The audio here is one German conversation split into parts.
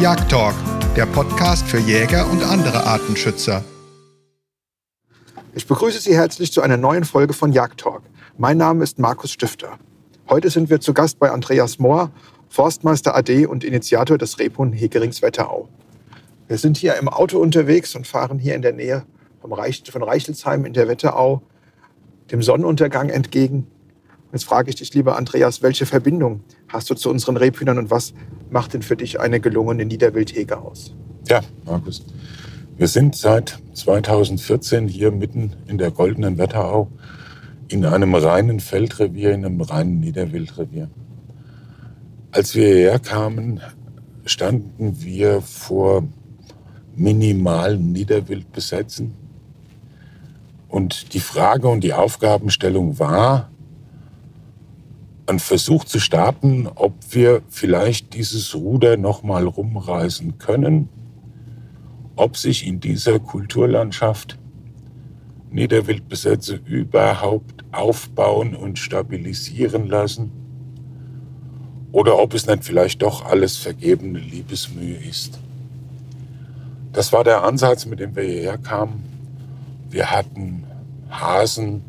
Jagdtalk, der Podcast für Jäger und andere Artenschützer. Ich begrüße Sie herzlich zu einer neuen Folge von Jagdtalk. Mein Name ist Markus Stifter. Heute sind wir zu Gast bei Andreas Mohr, Forstmeister AD und Initiator des Rebhuhn Hegerings Wetterau. Wir sind hier im Auto unterwegs und fahren hier in der Nähe von Reichelsheim in der Wetterau dem Sonnenuntergang entgegen. Jetzt frage ich dich, lieber Andreas, welche Verbindung hast du zu unseren Rebhühnern und was macht denn für dich eine gelungene Niederwildhege aus? Ja, Markus. Wir sind seit 2014 hier mitten in der goldenen Wetterau in einem reinen Feldrevier, in einem reinen Niederwildrevier. Als wir hierher kamen, standen wir vor minimalen Niederwildbesetzen. Und die Frage und die Aufgabenstellung war, einen Versuch zu starten, ob wir vielleicht dieses Ruder noch mal rumreißen können, ob sich in dieser Kulturlandschaft Niederwildbesätze überhaupt aufbauen und stabilisieren lassen oder ob es nicht vielleicht doch alles vergebene Liebesmühe ist. Das war der Ansatz, mit dem wir hierher kamen. Wir hatten Hasen,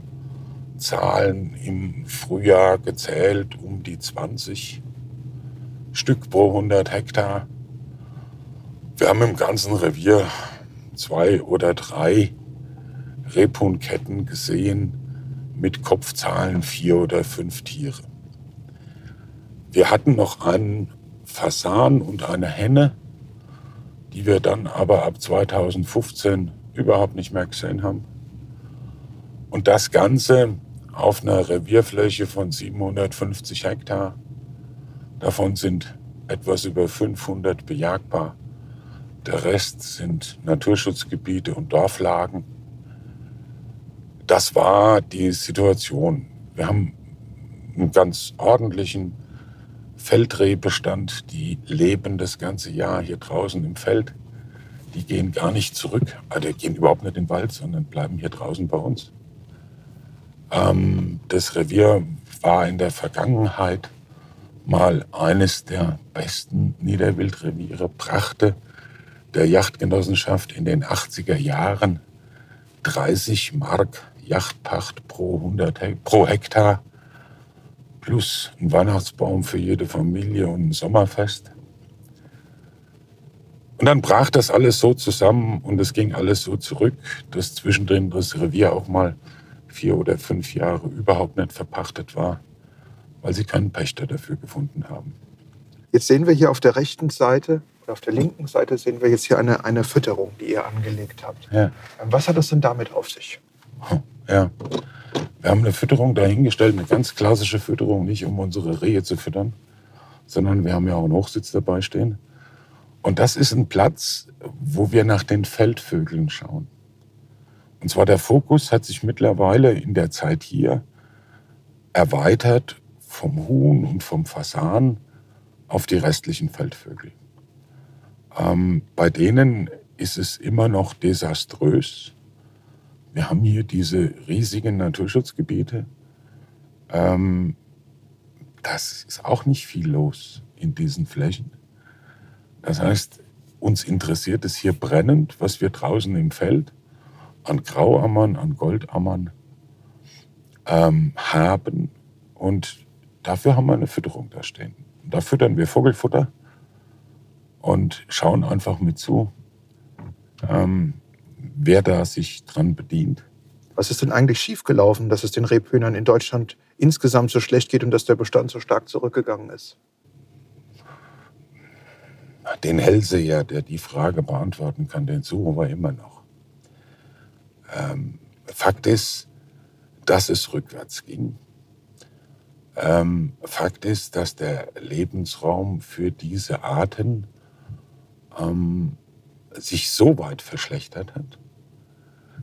Zahlen im Frühjahr gezählt, um die 20 Stück pro 100 Hektar. Wir haben im ganzen Revier zwei oder drei Rebhuhnketten gesehen mit Kopfzahlen vier oder fünf Tiere. Wir hatten noch einen Fasan und eine Henne, die wir dann aber ab 2015 überhaupt nicht mehr gesehen haben. Und das Ganze auf einer Revierfläche von 750 Hektar. Davon sind etwas über 500 bejagbar. Der Rest sind Naturschutzgebiete und Dorflagen. Das war die Situation. Wir haben einen ganz ordentlichen Feldrehbestand. Die leben das ganze Jahr hier draußen im Feld. Die gehen gar nicht zurück. Also die gehen überhaupt nicht in den Wald, sondern bleiben hier draußen bei uns. Ähm, das Revier war in der Vergangenheit mal eines der besten Niederwildreviere, brachte der Yachtgenossenschaft in den 80er Jahren 30 Mark Yachtpacht pro, 100 pro Hektar plus ein Weihnachtsbaum für jede Familie und ein Sommerfest. Und dann brach das alles so zusammen und es ging alles so zurück, dass zwischendrin das Revier auch mal vier oder fünf Jahre überhaupt nicht verpachtet war, weil sie keinen Pächter dafür gefunden haben. Jetzt sehen wir hier auf der rechten Seite auf der linken Seite sehen wir jetzt hier eine, eine Fütterung, die ihr angelegt habt. Ja. Was hat das denn damit auf sich? Ja, wir haben eine Fütterung dahingestellt, eine ganz klassische Fütterung, nicht um unsere Rehe zu füttern, sondern wir haben ja auch einen Hochsitz dabei stehen. Und das ist ein Platz, wo wir nach den Feldvögeln schauen. Und zwar der Fokus hat sich mittlerweile in der Zeit hier erweitert vom Huhn und vom Fasan auf die restlichen Feldvögel. Ähm, bei denen ist es immer noch desaströs. Wir haben hier diese riesigen Naturschutzgebiete. Ähm, das ist auch nicht viel los in diesen Flächen. Das heißt, uns interessiert es hier brennend, was wir draußen im Feld an Grauammern, an Goldammern ähm, haben. Und dafür haben wir eine Fütterung da stehen. Da füttern wir Vogelfutter und schauen einfach mit zu, ähm, wer da sich dran bedient. Was ist denn eigentlich schiefgelaufen, dass es den Rebhühnern in Deutschland insgesamt so schlecht geht und dass der Bestand so stark zurückgegangen ist? Den Hellseher, der die Frage beantworten kann, den suchen wir immer noch. Ähm, Fakt ist, dass es rückwärts ging. Ähm, Fakt ist, dass der Lebensraum für diese Arten ähm, sich so weit verschlechtert hat,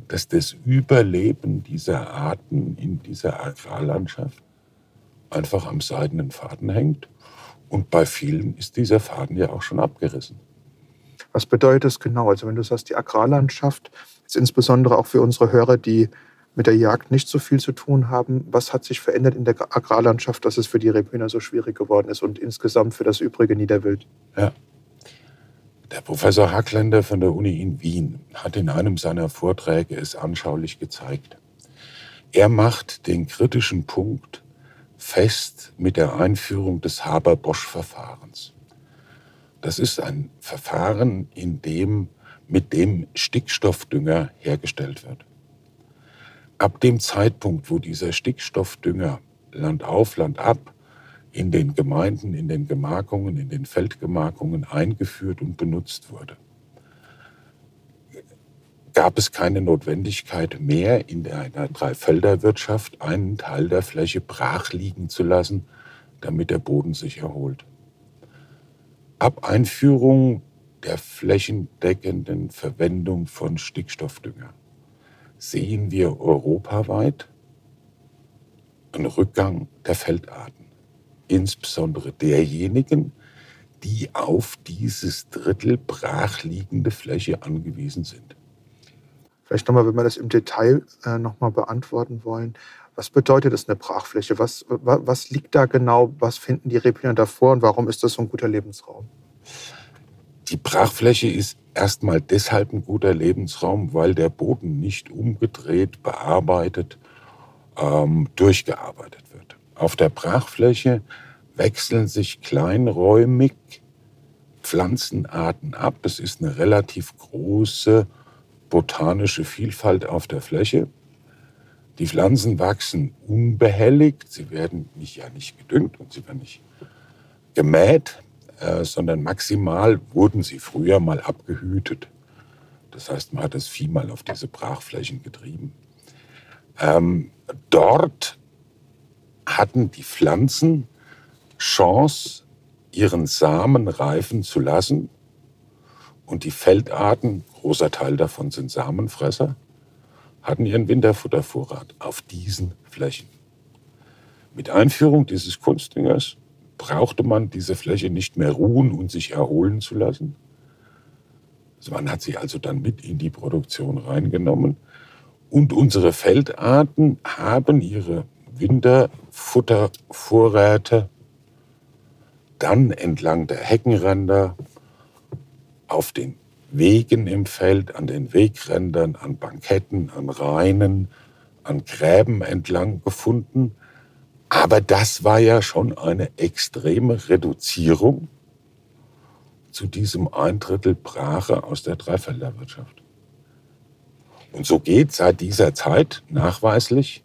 dass das Überleben dieser Arten in dieser Agrarlandschaft einfach am seidenen Faden hängt. Und bei vielen ist dieser Faden ja auch schon abgerissen. Was bedeutet das genau? Also wenn du sagst, die Agrarlandschaft, Jetzt insbesondere auch für unsere Hörer, die mit der Jagd nicht so viel zu tun haben. Was hat sich verändert in der Agrarlandschaft, dass es für die Rebhühner so schwierig geworden ist und insgesamt für das übrige Niederwild? Ja. Der Professor Hackländer von der Uni in Wien hat in einem seiner Vorträge es anschaulich gezeigt. Er macht den kritischen Punkt fest mit der Einführung des Haber-Bosch-Verfahrens. Das ist ein Verfahren, in dem mit dem Stickstoffdünger hergestellt wird. Ab dem Zeitpunkt, wo dieser Stickstoffdünger Land auf, Land ab in den Gemeinden, in den Gemarkungen, in den Feldgemarkungen eingeführt und benutzt wurde, gab es keine Notwendigkeit mehr, in einer Dreifelderwirtschaft einen Teil der Fläche brach liegen zu lassen, damit der Boden sich erholt. Ab Einführung der flächendeckenden Verwendung von Stickstoffdünger sehen wir europaweit einen Rückgang der Feldarten, insbesondere derjenigen, die auf dieses Drittel brachliegende Fläche angewiesen sind. Vielleicht nochmal, wenn wir das im Detail äh, nochmal beantworten wollen. Was bedeutet das eine Brachfläche? Was, was liegt da genau? Was finden die Rebhühner davor und warum ist das so ein guter Lebensraum? Die Brachfläche ist erstmal deshalb ein guter Lebensraum, weil der Boden nicht umgedreht, bearbeitet, ähm, durchgearbeitet wird. Auf der Brachfläche wechseln sich kleinräumig Pflanzenarten ab. Das ist eine relativ große botanische Vielfalt auf der Fläche. Die Pflanzen wachsen unbehelligt, sie werden nicht, ja nicht gedüngt und sie werden nicht gemäht, äh, sondern maximal wurden sie früher mal abgehütet. Das heißt, man hat das Vieh mal auf diese Brachflächen getrieben. Ähm, dort hatten die Pflanzen Chance, ihren Samen reifen zu lassen. Und die Feldarten, großer Teil davon sind Samenfresser, hatten ihren Winterfuttervorrat auf diesen Flächen. Mit Einführung dieses Kunstdüngers brauchte man diese Fläche nicht mehr ruhen und sich erholen zu lassen. Man hat sie also dann mit in die Produktion reingenommen. Und unsere Feldarten haben ihre Winterfuttervorräte dann entlang der Heckenränder auf den Wegen im Feld, an den Wegrändern, an Banketten, an Rainen, an Gräben entlang gefunden aber das war ja schon eine extreme Reduzierung zu diesem ein Drittel Brache aus der Dreifelderwirtschaft. Und so geht seit dieser Zeit nachweislich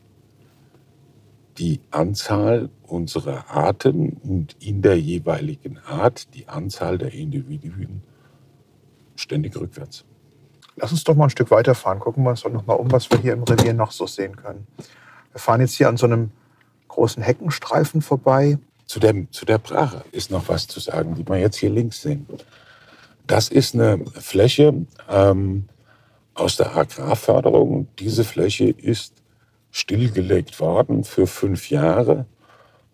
die Anzahl unserer Arten und in der jeweiligen Art die Anzahl der Individuen ständig rückwärts. Lass uns doch mal ein Stück weiterfahren. Gucken wir uns doch noch mal um, was wir hier im Revier noch so sehen können. Wir fahren jetzt hier an so einem großen Heckenstreifen vorbei. Zu der, zu der Brache ist noch was zu sagen, die wir jetzt hier links sehen. Das ist eine Fläche ähm, aus der Agrarförderung. Diese Fläche ist stillgelegt worden für fünf Jahre.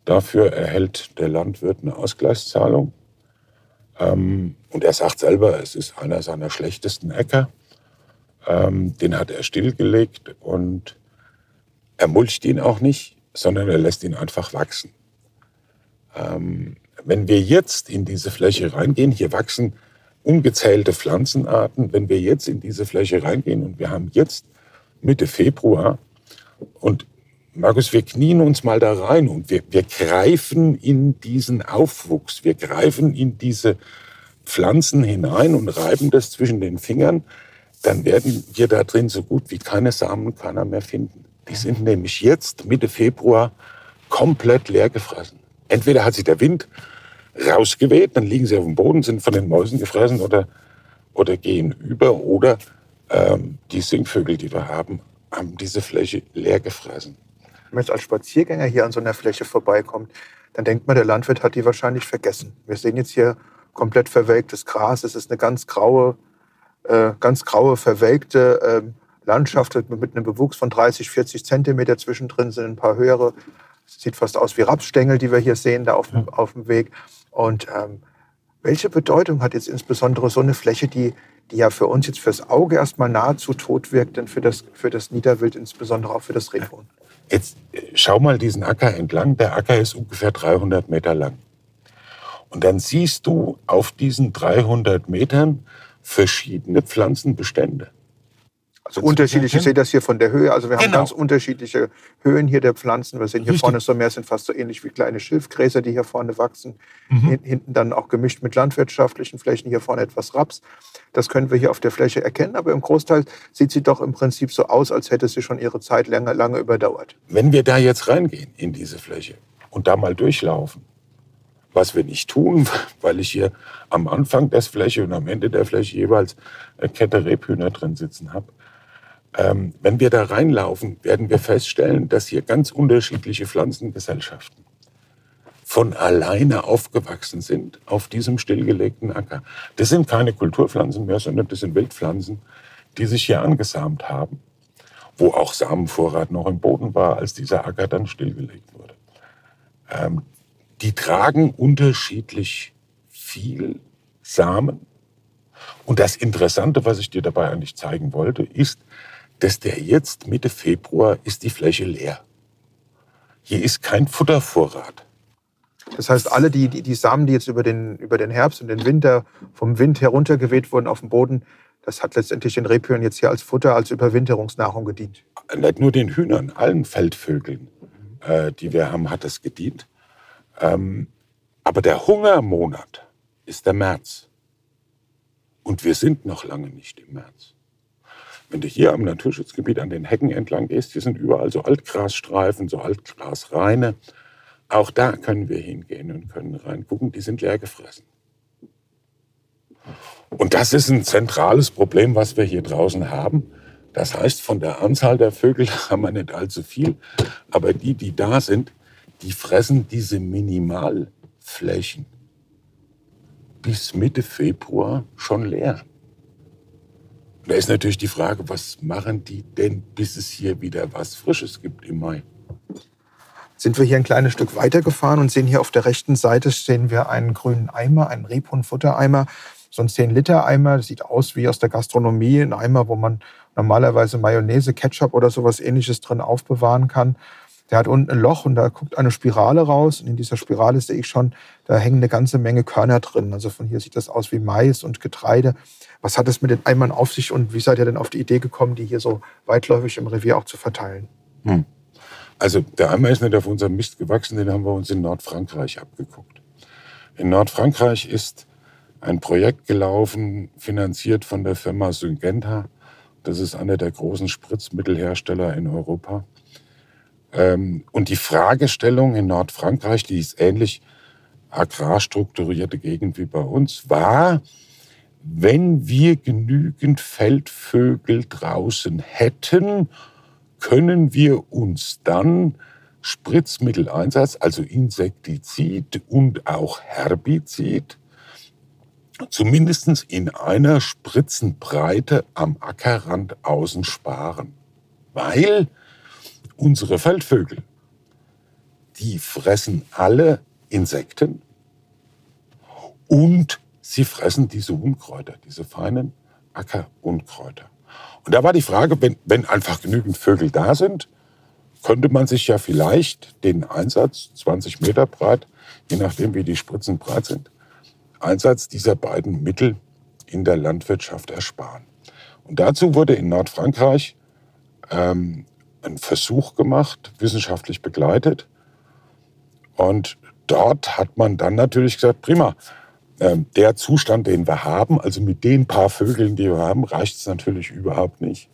Dafür erhält der Landwirt eine Ausgleichszahlung. Ähm, und er sagt selber, es ist einer seiner schlechtesten Äcker. Ähm, den hat er stillgelegt und er mulcht ihn auch nicht sondern er lässt ihn einfach wachsen. Ähm, wenn wir jetzt in diese Fläche reingehen, hier wachsen ungezählte Pflanzenarten, wenn wir jetzt in diese Fläche reingehen und wir haben jetzt Mitte Februar und Markus, wir knien uns mal da rein und wir, wir greifen in diesen Aufwuchs, wir greifen in diese Pflanzen hinein und reiben das zwischen den Fingern, dann werden wir da drin so gut wie keine Samenkörner mehr finden. Die sind nämlich jetzt, Mitte Februar, komplett leer gefressen. Entweder hat sich der Wind rausgeweht, dann liegen sie auf dem Boden, sind von den Mäusen gefressen oder, oder gehen über. Oder ähm, die Singvögel, die wir haben, haben diese Fläche leer gefressen. Wenn man jetzt als Spaziergänger hier an so einer Fläche vorbeikommt, dann denkt man, der Landwirt hat die wahrscheinlich vergessen. Wir sehen jetzt hier komplett verwelktes Gras. Es ist eine ganz graue, äh, ganz graue, verwelkte äh, Landschaft mit einem Bewuchs von 30, 40 Zentimeter zwischendrin sind ein paar höhere. Sieht fast aus wie Rapsstängel, die wir hier sehen, da auf, dem, auf dem Weg. Und ähm, welche Bedeutung hat jetzt insbesondere so eine Fläche, die, die ja für uns jetzt fürs Auge erstmal nahezu tot wirkt, denn für das, für das Niederwild, insbesondere auch für das Rebhuhn? Jetzt äh, schau mal diesen Acker entlang. Der Acker ist ungefähr 300 Meter lang. Und dann siehst du auf diesen 300 Metern verschiedene Pflanzenbestände. Also unterschiedlich, ich sehe das hier von der Höhe. Also wir haben Genau. ganz unterschiedliche Höhen hier der Pflanzen. Wir sehen hier Richtig. vorne so mehr, sind fast so ähnlich wie kleine Schilfgräser, die hier vorne wachsen. Mhm. Hin- Hinten dann auch gemischt mit landwirtschaftlichen Flächen, hier vorne etwas Raps. Das können wir hier auf der Fläche erkennen, aber im Großteil sieht sie doch im Prinzip so aus, als hätte sie schon ihre Zeit lange, lange überdauert. Wenn wir da jetzt reingehen in diese Fläche und da mal durchlaufen, was wir nicht tun, weil ich hier am Anfang der Fläche und am Ende der Fläche jeweils eine Kette Rebhühner drin sitzen habe, ähm, wenn wir da reinlaufen, werden wir feststellen, dass hier ganz unterschiedliche Pflanzengesellschaften von alleine aufgewachsen sind auf diesem stillgelegten Acker. Das sind keine Kulturpflanzen mehr, sondern das sind Wildpflanzen, die sich hier angesamt haben wo auch Samenvorrat noch im Boden war, als dieser Acker dann stillgelegt wurde. Ähm, die tragen unterschiedlich viel Samen. Und das Interessante, was ich dir dabei eigentlich zeigen wollte, ist, dass der jetzt Mitte Februar ist die Fläche leer. Hier ist kein Futtervorrat. Das heißt, alle die, die, die Samen, die jetzt über den, über den Herbst und den Winter vom Wind heruntergeweht wurden auf den Boden, das hat letztendlich den Rebhühnern jetzt hier als Futter, als Überwinterungsnahrung gedient. nicht nur den Hühnern, allen Feldvögeln, äh, die wir haben, hat es gedient. Ähm, aber der Hungermonat ist der März. Und wir sind noch lange nicht im März. Wenn du hier am Naturschutzgebiet an den Hecken entlang gehst, hier sind überall so Altgrasstreifen, so Altgrasreine. Auch da können wir hingehen und können reingucken, die sind leer gefressen. Und das ist ein zentrales Problem, was wir hier draußen haben. Das heißt, von der Anzahl der Vögel haben wir nicht allzu viel, aber die, die da sind, die fressen diese Minimalflächen bis Mitte Februar schon leer. Da ist natürlich die Frage, was machen die denn, bis es hier wieder was Frisches gibt im Mai? Sind wir hier ein kleines Stück weitergefahren und sehen hier auf der rechten Seite sehen wir einen grünen Eimer, einen Rebhuhn-Futtereimer, so ein 10-Liter-Eimer. Das sieht aus wie aus der Gastronomie, ein Eimer, wo man normalerweise Mayonnaise, Ketchup oder sowas ähnliches drin aufbewahren kann. Der hat unten ein Loch und da guckt eine Spirale raus. Und in dieser Spirale sehe ich schon, da hängen eine ganze Menge Körner drin. Also von hier sieht das aus wie Mais und Getreide. Was hat es mit den Eimern auf sich und wie seid ihr denn auf die Idee gekommen, die hier so weitläufig im Revier auch zu verteilen? Also der Eimer ist nicht auf unserem Mist gewachsen, den haben wir uns in Nordfrankreich abgeguckt. In Nordfrankreich ist ein Projekt gelaufen, finanziert von der Firma Syngenta. Das ist einer der großen Spritzmittelhersteller in Europa. Ähm, Und die Fragestellung in Nordfrankreich, die ist ähnlich agrarstrukturierte Gegend wie bei uns, war, wenn wir genügend Feldvögel draußen hätten, können wir uns dann Spritzmitteleinsatz, also Insektizid und auch Herbizid, zumindest in einer Spritzenbreite am Ackerrand außen sparen. Weil unsere Feldvögel, die fressen alle Insekten und sie fressen diese Unkräuter, diese feinen Ackerunkräuter. Und da war die Frage, wenn, wenn einfach genügend Vögel da sind, könnte man sich ja vielleicht den Einsatz, 20 Meter breit, je nachdem wie die Spritzen breit sind, Einsatz dieser beiden Mittel in der Landwirtschaft ersparen. Und dazu wurde in Nordfrankreich ähm, ein Versuch gemacht, wissenschaftlich begleitet. Und dort hat man dann natürlich gesagt, prima, ähm, der Zustand, den wir haben, also mit den paar Vögeln, die wir haben, reicht es natürlich überhaupt nicht.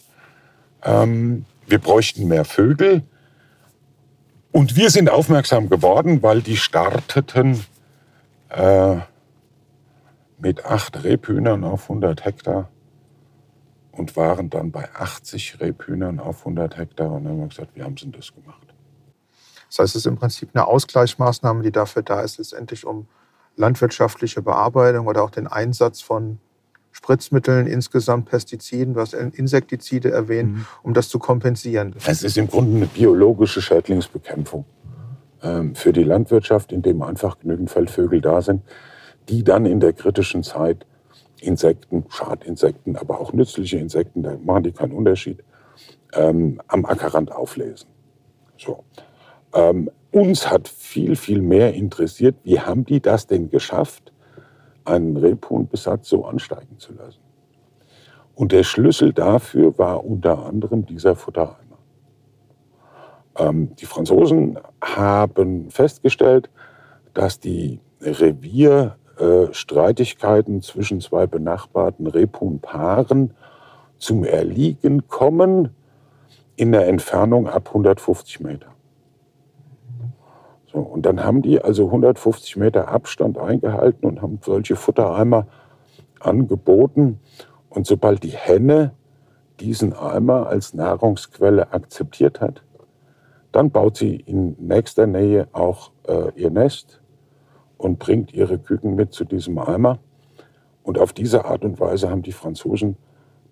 Ähm, wir bräuchten mehr Vögel. Und wir sind aufmerksam geworden, weil die starteten äh, mit acht Rebhühnern auf 100 Hektar und waren dann bei 80 Rebhühnern auf 100 Hektar. Und dann haben wir gesagt, wie haben sie das gemacht? Das heißt, es ist im Prinzip eine Ausgleichsmaßnahme, die dafür da ist, letztendlich um landwirtschaftliche Bearbeitung oder auch den Einsatz von Spritzmitteln, insgesamt Pestiziden, hast Insektizide erwähnt, Mhm. um das zu kompensieren. Es ist im Grunde eine biologische Schädlingsbekämpfung ähm, für die Landwirtschaft, indem einfach genügend Feldvögel da sind, die dann in der kritischen Zeit Insekten, Schadinsekten, aber auch nützliche Insekten, da machen die keinen Unterschied, ähm, am Ackerrand auflesen. So. Ähm, uns hat viel, viel mehr interessiert, wie haben die das denn geschafft, einen Rebhuhnbesatz so ansteigen zu lassen. Und der Schlüssel dafür war unter anderem dieser Futtereimer. Ähm, die Franzosen haben festgestellt, dass die Revierstreitigkeiten äh, zwischen zwei benachbarten Rebhuhnpaaren zum Erliegen kommen in der Entfernung ab 150 Meter. So, und dann haben die also 150 Meter Abstand eingehalten und haben solche Futtereimer angeboten. Und sobald die Henne diesen Eimer als Nahrungsquelle akzeptiert hat, dann baut sie in nächster Nähe auch äh, ihr Nest und bringt ihre Küken mit zu diesem Eimer. Und auf diese Art und Weise haben die Franzosen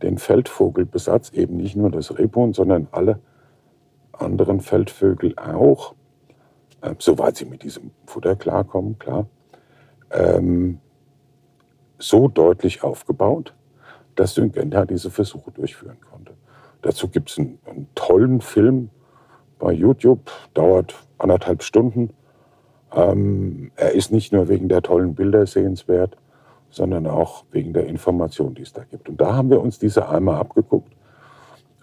den Feldvogelbesatz, eben nicht nur das Rebhuhn, sondern alle anderen Feldvögel auch, äh, soweit sie mit diesem Futter klarkommen, klar, ähm, so deutlich aufgebaut, dass Syngenta diese Versuche durchführen konnte. Dazu gibt es einen, einen tollen Film, bei YouTube, dauert anderthalb Stunden. Ähm, er ist nicht nur wegen der tollen Bilder sehenswert, sondern auch wegen der Information, die es da gibt. Und da haben wir uns diese Eimer abgeguckt.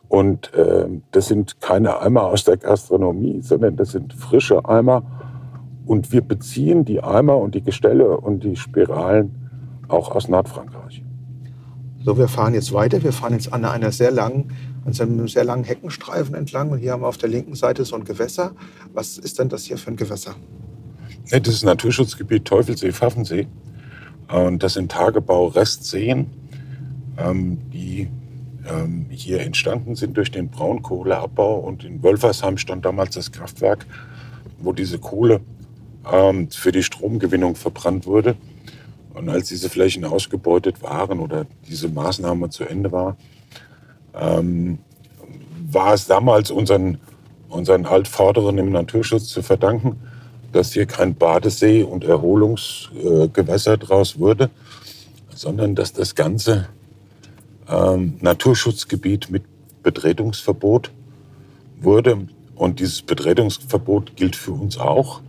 Und äh, das sind keine Eimer aus der Gastronomie, sondern das sind frische Eimer. Und wir beziehen die Eimer und die Gestelle und die Spiralen auch aus Nordfrankreich. So, wir fahren jetzt weiter. Wir fahren jetzt an einer sehr langen an einem sehr langen Heckenstreifen entlang. Und hier haben wir auf der linken Seite so ein Gewässer. Was ist denn das hier für ein Gewässer? Das ist Naturschutzgebiet Teufelsee-Pfaffensee. Und das sind Tagebau-Restseen, ähm, die ähm, hier entstanden sind durch den Braunkohleabbau. Und in Wölfersheim stand damals das Kraftwerk, wo diese Kohle ähm, für die Stromgewinnung verbrannt wurde. Und als diese Flächen ausgebeutet waren oder diese Maßnahme zu Ende war, war es damals unseren, unseren Altvorderen im Naturschutz zu verdanken, dass hier kein Badesee und Erholungsgewässer draus wurde, sondern dass das ganze ähm, Naturschutzgebiet mit Betretungsverbot wurde. Und dieses Betretungsverbot gilt für uns auch.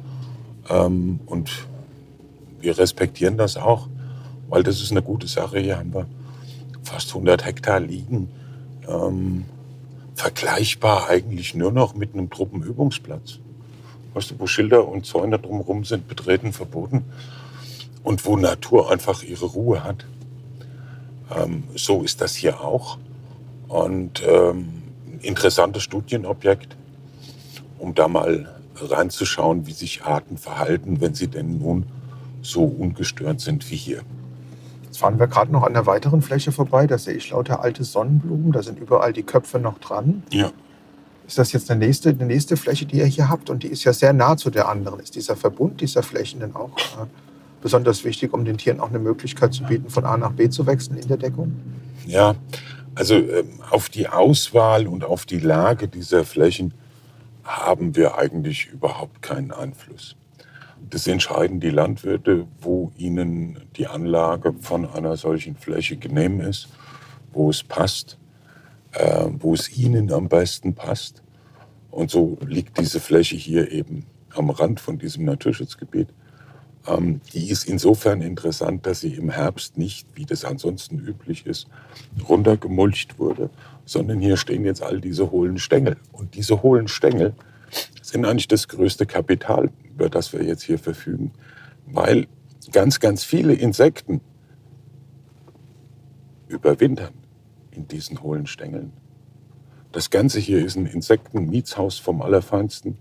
Ähm, und wir respektieren das auch, weil das ist eine gute Sache. Hier haben wir fast 100 Hektar liegen ähm, vergleichbar eigentlich nur noch mit einem Truppenübungsplatz. Weißt du, wo Schilder und Zäune drumherum sind, betreten verboten und wo Natur einfach ihre Ruhe hat. Ähm, so ist das hier auch. Und ähm, interessantes Studienobjekt, um da mal reinzuschauen, wie sich Arten verhalten, wenn sie denn nun so ungestört sind wie hier fahren wir gerade noch an der weiteren Fläche vorbei. Da sehe ich lauter alte Sonnenblumen. Da sind überall die Köpfe noch dran. Ja. Ist das jetzt eine nächste, eine nächste Fläche, die ihr hier habt? Und die ist ja sehr nah zu der anderen. Ist dieser Verbund dieser Flächen denn auch äh, besonders wichtig, um den Tieren auch eine Möglichkeit zu bieten, von A nach B zu wechseln in der Deckung? Ja, also ähm, auf die Auswahl und auf die Lage dieser Flächen haben wir eigentlich überhaupt keinen Einfluss. Das entscheiden die Landwirte, wo ihnen die Anlage von einer solchen Fläche genehm ist, wo es passt, äh, wo es ihnen am besten passt. Und so liegt diese Fläche hier eben am Rand von diesem Naturschutzgebiet. Ähm, die ist insofern interessant, dass sie im Herbst nicht, wie das ansonsten üblich ist, runtergemulcht wurde, sondern hier stehen jetzt all diese hohlen Stängel. Und diese hohlen Stängel sind eigentlich das größte Kapital, über das wir jetzt hier verfügen, weil ganz, ganz viele Insekten überwintern in diesen hohlen Stängeln. Das Ganze hier ist ein Insektenmietshaus vom Allerfeinsten.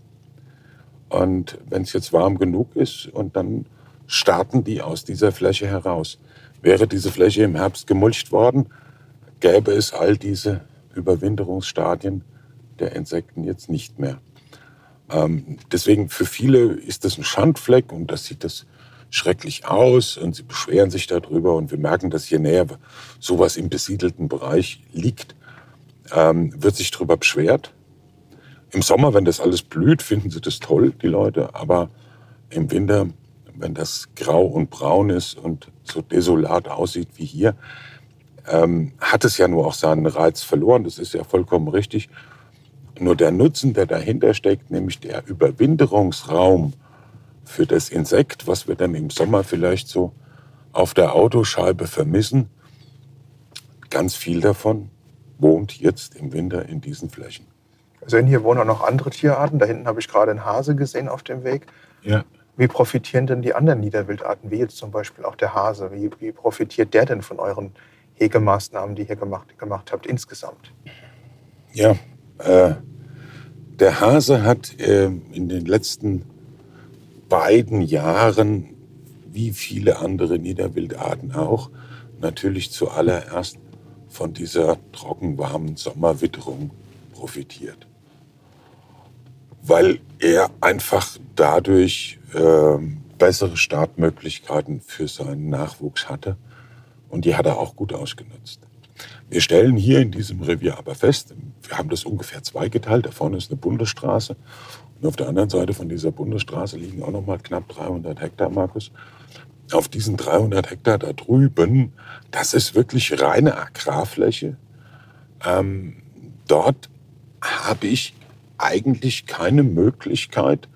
Und wenn es jetzt warm genug ist und dann starten die aus dieser Fläche heraus. Wäre diese Fläche im Herbst gemulcht worden, gäbe es all diese Überwinterungsstadien der Insekten jetzt nicht mehr. Ähm, deswegen für viele ist das ein Schandfleck und das sieht das schrecklich aus und sie beschweren sich darüber und wir merken, dass je näher sowas im besiedelten Bereich liegt, ähm, wird sich darüber beschwert. Im Sommer, wenn das alles blüht, finden sie das toll, die Leute, aber im Winter, wenn das grau und braun ist und so desolat aussieht wie hier, ähm, hat es ja nur auch seinen Reiz verloren. Das ist ja vollkommen richtig. Nur der Nutzen, der dahinter steckt, nämlich der Überwinterungsraum für das Insekt, was wir dann im Sommer vielleicht so auf der Autoscheibe vermissen, ganz viel davon wohnt jetzt im Winter in diesen Flächen. Sehen, hier wohnen auch noch andere Tierarten. Da hinten habe ich gerade einen Hase gesehen auf dem Weg. Ja. Wie profitieren denn die anderen Niederwildarten, wie jetzt zum Beispiel auch der Hase? Wie, wie profitiert der denn von euren Hegemaßnahmen, die ihr gemacht, gemacht habt insgesamt? Ja, äh, der Hase hat äh, in den letzten beiden Jahren, wie viele andere Niederwildarten auch, natürlich zuallererst von dieser trockenwarmen Sommerwitterung profitiert. Weil er einfach dadurch äh, bessere Startmöglichkeiten für seinen Nachwuchs hatte. Und die hat er auch gut ausgenutzt. Wir stellen hier in diesem Revier aber fest, wir haben das ungefähr zweigeteilt. Da vorne ist eine Bundesstraße auf der anderen Seite von dieser Bundesstraße liegen auch noch mal knapp 300 Hektar, Markus. Auf diesen 300 Hektar da drüben, das ist wirklich reine Agrarfläche. Ähm, dort habe ich eigentlich keine Möglichkeit,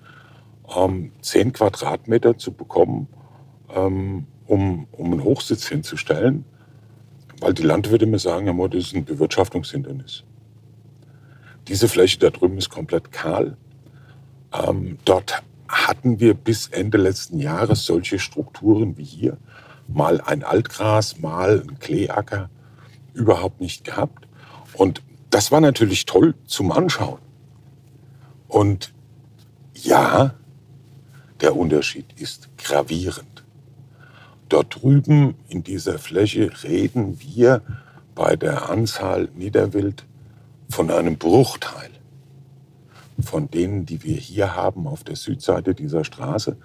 ähm, 10 Quadratmeter zu bekommen, ähm, um, um einen Hochsitz hinzustellen. Weil die Landwirte mir sagen, das ist ein Bewirtschaftungshindernis. Diese Fläche da drüben ist komplett kahl. Ähm, dort hatten wir bis Ende letzten Jahres solche Strukturen wie hier. Mal ein Altgras, mal ein Kleeacker. Überhaupt nicht gehabt. Und das war natürlich toll zum Anschauen. Und ja, der Unterschied ist gravierend. Dort drüben in dieser Fläche reden wir bei der Anzahl Niederwild von einem Bruchteil von denen, die wir hier haben auf der Südseite dieser Straße,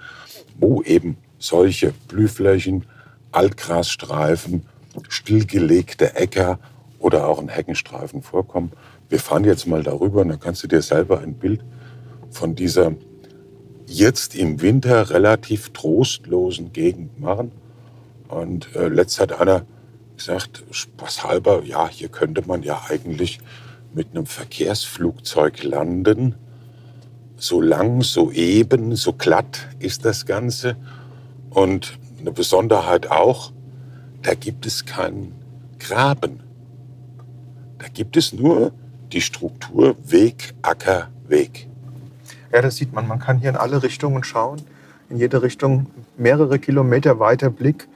wo eben solche Blühflächen, Altgrasstreifen, stillgelegte Äcker oder auch ein Heckenstreifen vorkommen. Wir fahren jetzt mal darüber und dann kannst du dir selber ein Bild von dieser jetzt im Winter relativ trostlosen Gegend machen. Und äh, letzt hat einer gesagt, spaßhalber, ja, hier könnte man ja eigentlich mit einem Verkehrsflugzeug landen. So lang, so eben, so glatt ist das Ganze. Und eine Besonderheit auch, da gibt es keinen Graben. Da gibt es nur die Struktur Weg, Acker, Weg. Ja, das sieht man. Man kann hier in alle Richtungen schauen. In jede Richtung mehrere Kilometer weiter Blick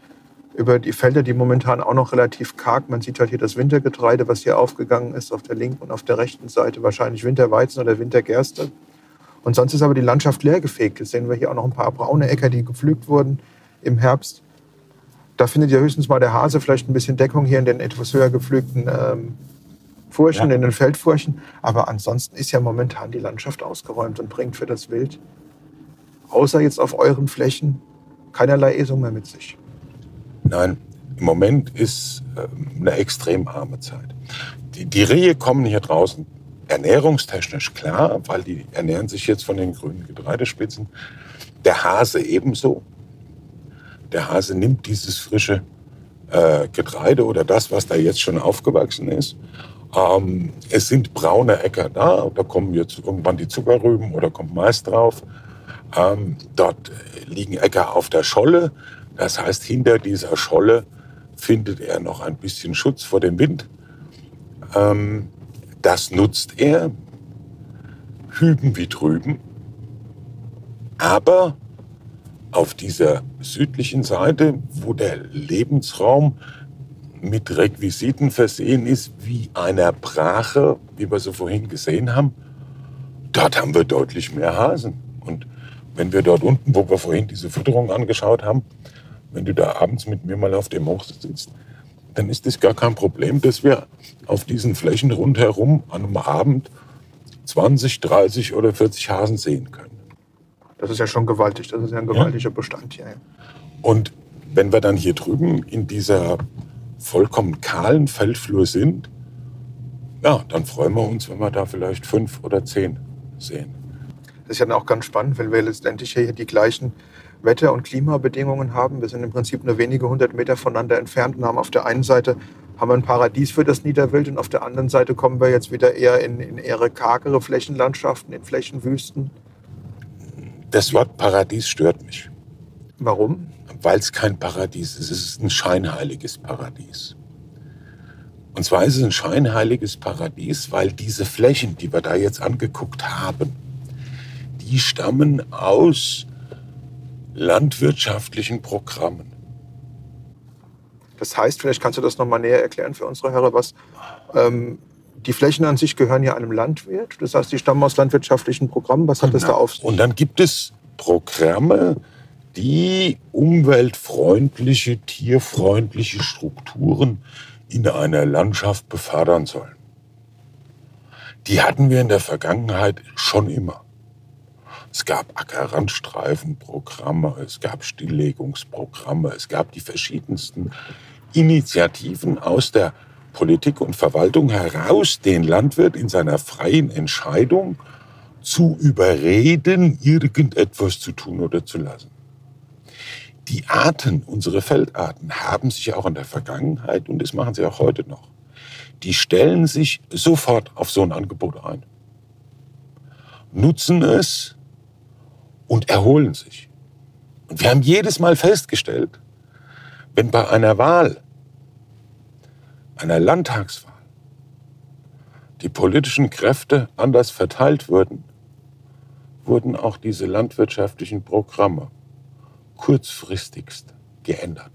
über die Felder, die momentan auch noch relativ karg. Man sieht halt hier das Wintergetreide, was hier aufgegangen ist, auf der linken und auf der rechten Seite wahrscheinlich Winterweizen oder Wintergerste. Und sonst ist aber die Landschaft leergefegt. Jetzt sehen wir hier auch noch ein paar braune Äcker, die gepflügt wurden im Herbst. Da findet ja höchstens mal der Hase vielleicht ein bisschen Deckung hier in den etwas höher gepflügten ähm, Furchen, ja. in den Feldfurchen. Aber ansonsten ist ja momentan die Landschaft ausgeräumt und bringt für das Wild, außer jetzt auf euren Flächen, keinerlei Esung mehr mit sich. Nein, im Moment ist ähm, eine extrem arme Zeit. Die, die Rehe kommen hier draußen ernährungstechnisch klar, weil die ernähren sich jetzt von den grünen Getreidespitzen. Der Hase ebenso. Der Hase nimmt dieses frische äh, Getreide oder das, was da jetzt schon aufgewachsen ist. Ähm, es sind braune Äcker da, da kommen jetzt irgendwann die Zuckerrüben oder kommt Mais drauf. Ähm, dort liegen Äcker auf der Scholle. Das heißt, hinter dieser Scholle findet er noch ein bisschen Schutz vor dem Wind. Ähm, das nutzt er, hüben wie drüben. Aber auf dieser südlichen Seite, wo der Lebensraum mit Requisiten versehen ist, wie einer Brache, wie wir so vorhin gesehen haben, dort haben wir deutlich mehr Hasen. Und wenn wir dort unten, wo wir vorhin diese Fütterung angeschaut haben, wenn du da abends mit mir mal auf dem Hochsitz sitzt, dann ist es gar kein Problem, dass wir auf diesen Flächen rundherum an einem Abend 20, 30 oder 40 Hasen sehen können. Das ist ja schon gewaltig. Das ist ja ein gewaltiger ja. Bestand hier. Und wenn wir dann hier drüben in dieser vollkommen kahlen Feldflur sind, ja, dann freuen wir uns, wenn wir da vielleicht fünf oder zehn sehen. Das ist ja dann auch ganz spannend, weil wir letztendlich hier die gleichen Wetter- und Klimabedingungen haben. Wir sind im Prinzip nur wenige hundert Meter voneinander entfernt und haben auf der einen Seite haben wir ein Paradies für das Niederwild und auf der anderen Seite kommen wir jetzt wieder eher in, in eher kargere Flächenlandschaften, in Flächenwüsten. Das Wort Paradies stört mich. Warum? Weil es kein Paradies ist. Es ist ein scheinheiliges Paradies. Und zwar ist es ein scheinheiliges Paradies, weil diese Flächen, die wir da jetzt angeguckt haben, die stammen aus landwirtschaftlichen Programmen. Das heißt, vielleicht kannst du das nochmal näher erklären für unsere Hörer, was ähm, die Flächen an sich gehören ja einem Landwirt. Das heißt, die stammen aus landwirtschaftlichen Programmen. Was hat das da Genau. auf sich? Und dann gibt es Programme, die umweltfreundliche, tierfreundliche Strukturen in einer Landschaft befördern sollen. Die hatten wir in der Vergangenheit schon immer. Es gab Ackerrandstreifenprogramme, es gab Stilllegungsprogramme, es gab die verschiedensten Initiativen aus der Politik und Verwaltung heraus, den Landwirt in seiner freien Entscheidung zu überreden, irgendetwas zu tun oder zu lassen. Die Arten, unsere Feldarten, haben sich auch in der Vergangenheit, und das machen sie auch heute noch, die stellen sich sofort auf so ein Angebot ein, nutzen es und erholen sich. Und wir haben jedes Mal festgestellt, wenn bei einer Wahl, einer Landtagswahl, die politischen Kräfte anders verteilt wurden, wurden auch diese landwirtschaftlichen Programme kurzfristigst geändert.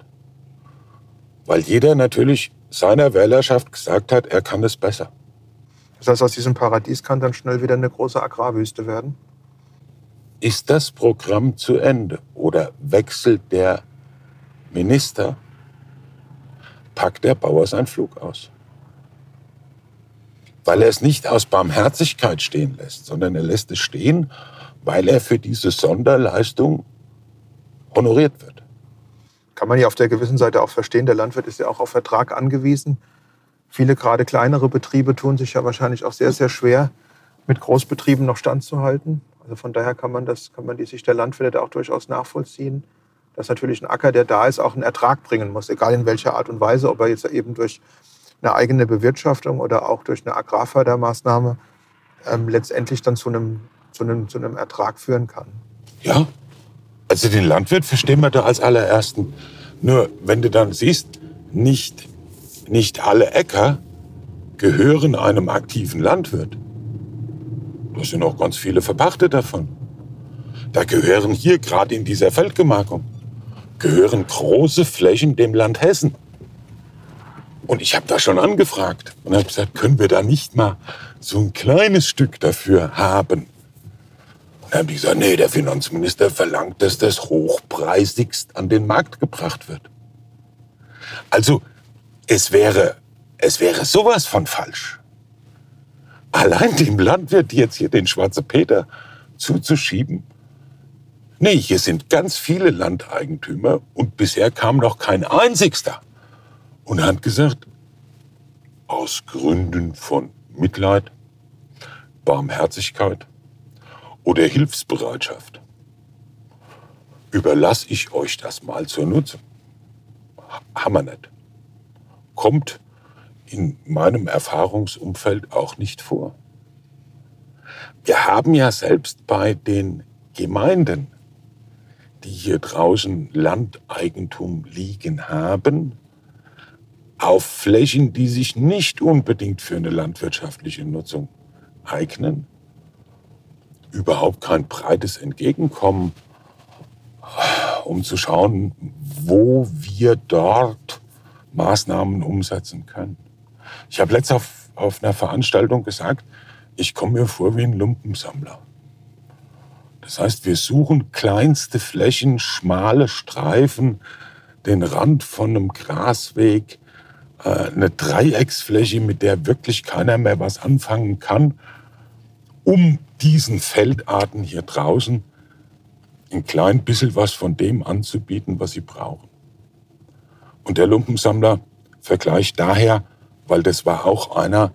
Weil jeder natürlich seiner Wählerschaft gesagt hat, er kann es besser. Das heißt, aus diesem Paradies kann dann schnell wieder eine große Agrarwüste werden. Ist das Programm zu Ende oder wechselt der Minister, packt der Bauer seinen Flug aus? Weil er es nicht aus Barmherzigkeit stehen lässt, sondern er lässt es stehen, weil er für diese Sonderleistung honoriert wird. Kann man ja auf der gewissen Seite auch verstehen. Der Landwirt ist ja auch auf Vertrag angewiesen. Viele gerade kleinere Betriebe tun sich ja wahrscheinlich auch sehr, sehr schwer, mit Großbetrieben noch standzuhalten. Also von daher kann man das, kann man die Sicht der Landwirte auch durchaus nachvollziehen, dass natürlich ein Acker, der da ist, auch einen Ertrag bringen muss, egal in welcher Art und Weise, ob er jetzt eben durch eine eigene Bewirtschaftung oder auch durch eine Agrarfördermaßnahme ähm, letztendlich dann zu einem, zu, einem, zu einem Ertrag führen kann. Ja, also den Landwirt verstehen wir da als allerersten. Nur wenn du dann siehst, nicht, nicht alle Äcker gehören einem aktiven Landwirt. Da sind auch ganz viele Verpachte davon. Da gehören hier, gerade in dieser Feldgemarkung, gehören große Flächen dem Land Hessen. Und ich habe da schon angefragt und habe gesagt, können wir da nicht mal so ein kleines Stück dafür haben? Dann haben die gesagt, nee, der Finanzminister verlangt, dass das hochpreisigst an den Markt gebracht wird. Also, es wäre, es wäre sowas von falsch. Allein dem Landwirt jetzt hier den Schwarze Peter zuzuschieben. Nee, hier sind ganz viele Landeigentümer und bisher kam noch kein einzigster und hat gesagt, aus Gründen von Mitleid, Barmherzigkeit oder Hilfsbereitschaft überlasse ich euch das mal zur Nutzung. Wir nicht. Kommt in meinem Erfahrungsumfeld auch nicht vor. Wir haben ja selbst bei den Gemeinden, die hier draußen Landeigentum liegen haben, auf Flächen, die sich nicht unbedingt für eine landwirtschaftliche Nutzung eignen, überhaupt kein breites Entgegenkommen, um zu schauen, wo wir dort Maßnahmen umsetzen können. Ich habe letztens auf, auf einer Veranstaltung gesagt, ich komme mir vor wie ein Lumpensammler. Das heißt, wir suchen kleinste Flächen, schmale Streifen, den Rand von einem Grasweg, äh, eine Dreiecksfläche, mit der wirklich keiner mehr was anfangen kann, um diesen Feldarten hier draußen ein klein bisschen was von dem anzubieten, was sie brauchen. Und der Lumpensammler vergleicht daher, weil das war auch einer,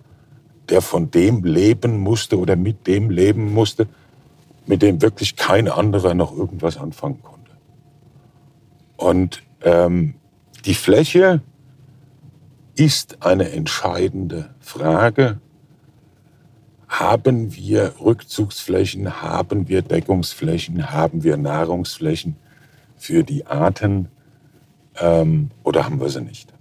der von dem leben musste oder mit dem leben musste, mit dem wirklich kein anderer noch irgendwas anfangen konnte. Und ähm, die Fläche ist eine entscheidende Frage. Haben wir Rückzugsflächen, haben wir Deckungsflächen, haben wir Nahrungsflächen für die Arten ähm, oder haben wir sie nicht?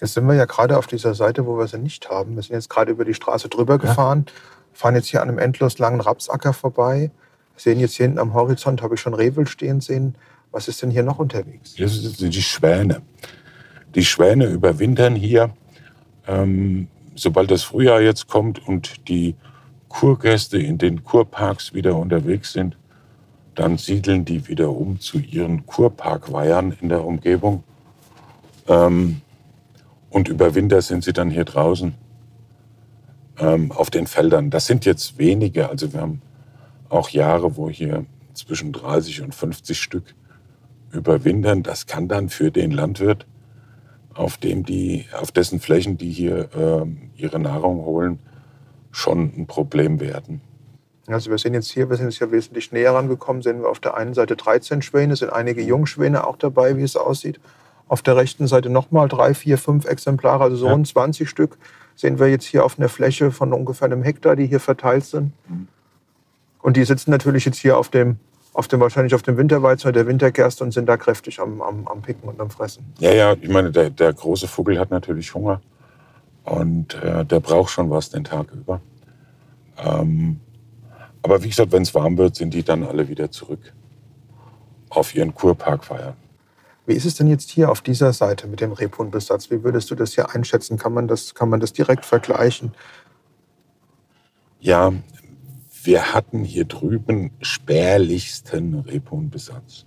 Jetzt sind wir ja gerade auf dieser Seite, wo wir sie nicht haben. Wir sind jetzt gerade über die Straße drüber ja. gefahren, fahren jetzt hier an einem endlos langen Rapsacker vorbei, sehen jetzt hier hinten am Horizont, habe ich schon Revel stehen sehen. Was ist denn hier noch unterwegs? Das sind die Schwäne. Die Schwäne überwintern hier. Ähm, sobald das Frühjahr jetzt kommt und die Kurgäste in den Kurparks wieder unterwegs sind, dann siedeln die wieder um zu ihren Kurparkweihern in der Umgebung. Ähm, und über Winter sind sie dann hier draußen ähm, auf den Feldern. Das sind jetzt wenige. Also wir haben auch Jahre, wo hier zwischen 30 und 50 Stück überwintern. Das kann dann für den Landwirt, auf, dem die, auf dessen Flächen die hier äh, ihre Nahrung holen, schon ein Problem werden. Also wir sehen jetzt hier, wir sind jetzt ja wesentlich näher rangekommen, sehen wir auf der einen Seite 13 Schwäne, sind einige Jungschwäne auch dabei, wie es aussieht. Auf der rechten Seite nochmal drei, vier, fünf Exemplare, also so ja. rund 20 Stück sehen wir jetzt hier auf einer Fläche von ungefähr einem Hektar, die hier verteilt sind. Mhm. Und die sitzen natürlich jetzt hier auf dem, auf dem wahrscheinlich auf dem Winterweizen oder der Wintergerste und sind da kräftig am, am, am Picken und am Fressen. Ja, ja, ich meine, der, der große Vogel hat natürlich Hunger und äh, der braucht schon was den Tag über. Ähm, aber wie gesagt, wenn es warm wird, sind die dann alle wieder zurück auf ihren Kurpark feiern. Wie ist es denn jetzt hier auf dieser Seite mit dem Rebhuhnbesatz? Wie würdest du das hier einschätzen? Kann man das, kann man das direkt vergleichen? Ja, wir hatten hier drüben spärlichsten Rebhuhnbesatz.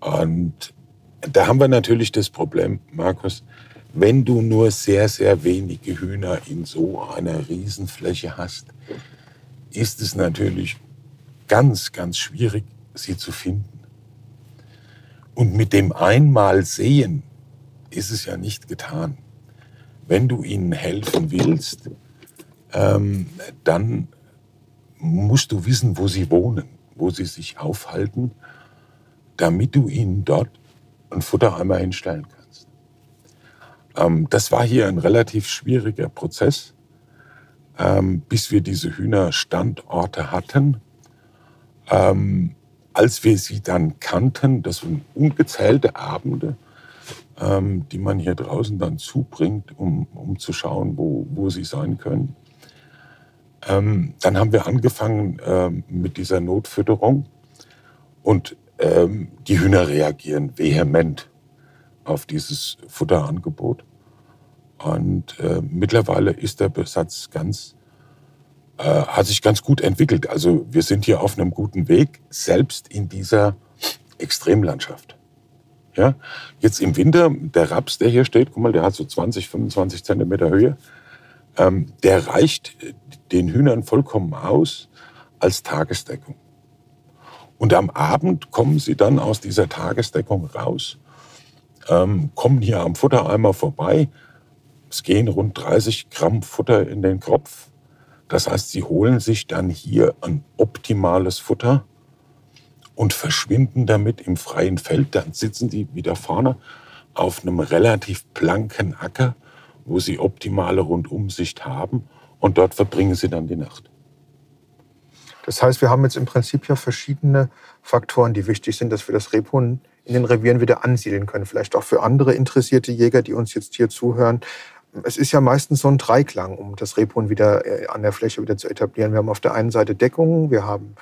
Und da haben wir natürlich das Problem, Markus, wenn du nur sehr, sehr wenige Hühner in so einer Riesenfläche hast, ist es natürlich ganz, ganz schwierig, sie zu finden. Und mit dem einmal sehen ist es ja nicht getan. Wenn du ihnen helfen willst, ähm, dann musst du wissen, wo sie wohnen, wo sie sich aufhalten, damit du ihnen dort ein Futtereimer hinstellen kannst. Ähm, das war hier ein relativ schwieriger Prozess, ähm, bis wir diese Hühnerstandorte hatten. Ähm, als wir sie dann kannten, das waren ungezählte Abende, ähm, die man hier draußen dann zubringt, um, um zu schauen, wo, wo sie sein können. Ähm, dann haben wir angefangen ähm, mit dieser Notfütterung und ähm, die Hühner reagieren vehement auf dieses Futterangebot. Und äh, mittlerweile ist der Besatz ganz äh, hat sich ganz gut entwickelt. Also wir sind hier auf einem guten Weg, selbst in dieser Extremlandschaft. Ja, jetzt im Winter, der Raps, der hier steht, guck mal, der hat so 20, 25 Zentimeter Höhe. Ähm, der reicht den Hühnern vollkommen aus als Tagesdeckung. Und am Abend kommen sie dann aus dieser Tagesdeckung raus, ähm, kommen hier am Futtereimer vorbei. Es gehen rund 30 Gramm Futter in den Kropf. Das heißt, sie holen sich dann hier ein optimales Futter und verschwinden damit im freien Feld. Dann sitzen die wieder vorne auf einem relativ blanken Acker, wo sie optimale Rundumsicht haben und dort verbringen sie dann die Nacht. Das heißt, wir haben jetzt im Prinzip ja verschiedene Faktoren, die wichtig sind, dass wir das Rebhuhn in den Revieren wieder ansiedeln können. Vielleicht auch für andere interessierte Jäger, die uns jetzt hier zuhören es ist ja meistens so ein Dreiklang, um das Rebhuhn wieder äh, an der Fläche wieder zu etablieren. Wir haben auf der einen Seite Deckung, wir haben,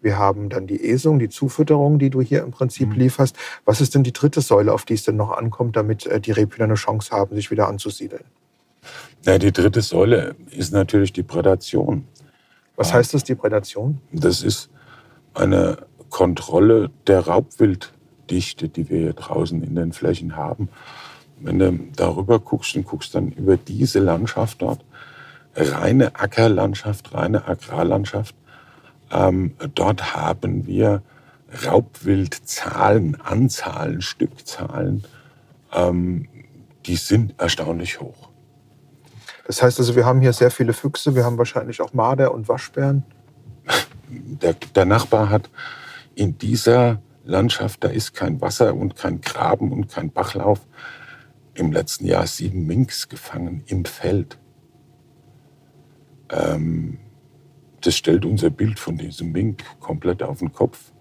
wir haben dann die Esung, die Zufütterung, die du hier im Prinzip mhm. lieferst. Was ist denn die dritte Säule, auf die es denn noch ankommt, damit äh, die Rebhühner eine Chance haben, sich wieder anzusiedeln? Ja, die dritte Säule ist natürlich die Prädation. Was heißt das, die Prädation? Das ist eine Kontrolle der Raubwilddichte, die wir hier draußen in den Flächen haben. Wenn du darüber guckst und guckst dann über diese Landschaft dort, reine Ackerlandschaft, reine Agrarlandschaft, ähm, dort haben wir Raubwildzahlen, Anzahlen, Stückzahlen, ähm, die sind erstaunlich hoch. Das heißt also, wir haben hier sehr viele Füchse, wir haben wahrscheinlich auch Marder und Waschbären. Der, der Nachbar hat in dieser Landschaft, da ist kein Wasser und kein Graben und kein Bachlauf im letzten Jahr sieben Minks gefangen im Feld. Ähm, das stellt unser Bild von diesem Mink komplett auf den Kopf.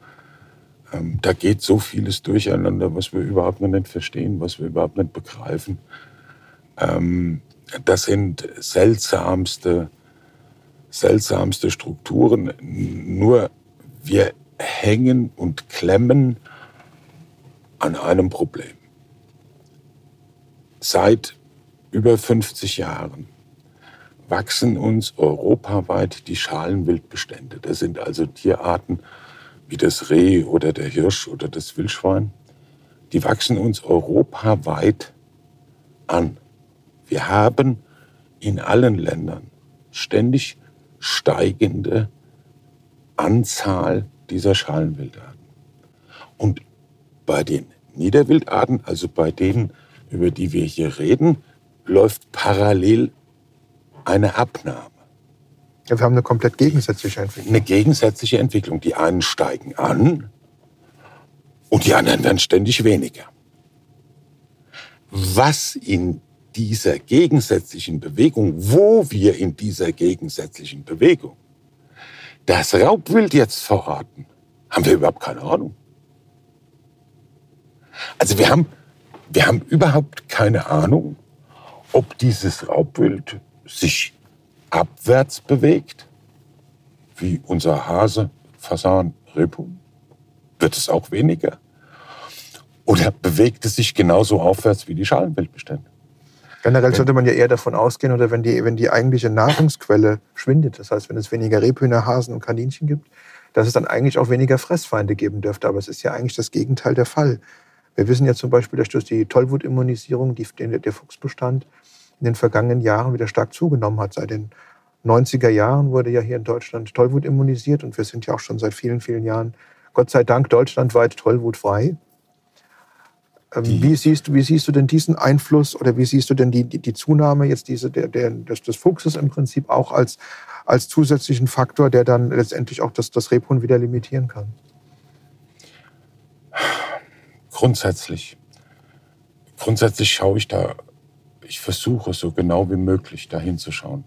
Ähm, da geht so vieles durcheinander, was wir überhaupt noch nicht verstehen, was wir überhaupt nicht begreifen. Ähm, das sind seltsamste, seltsamste Strukturen. Nur wir hängen und klemmen an einem Problem. Seit über 50 Jahren wachsen uns europaweit die Schalenwildbestände. Das sind also Tierarten wie das Reh oder der Hirsch oder das Wildschwein. Die wachsen uns europaweit an. Wir haben in allen Ländern ständig steigende Anzahl dieser Schalenwildarten. Und bei den Niederwildarten, also bei denen, über die wir hier reden, läuft parallel eine Abnahme. Ja, wir haben eine komplett gegensätzliche Entwicklung. Eine gegensätzliche Entwicklung. Die einen steigen an und die anderen werden ständig weniger. Was in dieser gegensätzlichen Bewegung, wo wir in dieser gegensätzlichen Bewegung das Raubwild jetzt verraten, haben wir überhaupt keine Ahnung. Also wir haben, wir haben überhaupt keine Ahnung, ob dieses Raubwild sich abwärts bewegt, wie unser Hase, Fasan, Rebhuhn, wird es auch weniger. Oder bewegt es sich genauso aufwärts wie die Schalenwildbestände? Generell sollte man ja eher davon ausgehen, oder wenn die, wenn die eigentliche Nahrungsquelle schwindet, das heißt, wenn es weniger Rebhühner, Hasen und Kaninchen gibt, dass es dann eigentlich auch weniger Fressfeinde geben dürfte. Aber es ist ja eigentlich das Gegenteil der Fall. Wir wissen ja zum Beispiel, dass durch die Tollwutimmunisierung die, der Fuchsbestand in den vergangenen Jahren wieder stark zugenommen hat. Seit den 90er Jahren wurde ja hier in Deutschland Tollwut immunisiert und wir sind ja auch schon seit vielen, vielen Jahren, Gott sei Dank, deutschlandweit tollwutfrei. Ähm, wie, siehst du, wie siehst du denn diesen Einfluss oder wie siehst du denn die, die, die Zunahme jetzt diese, der, der, des, des Fuchses im Prinzip auch als, als zusätzlichen Faktor, der dann letztendlich auch das, das Rebhuhn wieder limitieren kann? Grundsätzlich. Grundsätzlich schaue ich da ich versuche so genau wie möglich da hinzuschauen.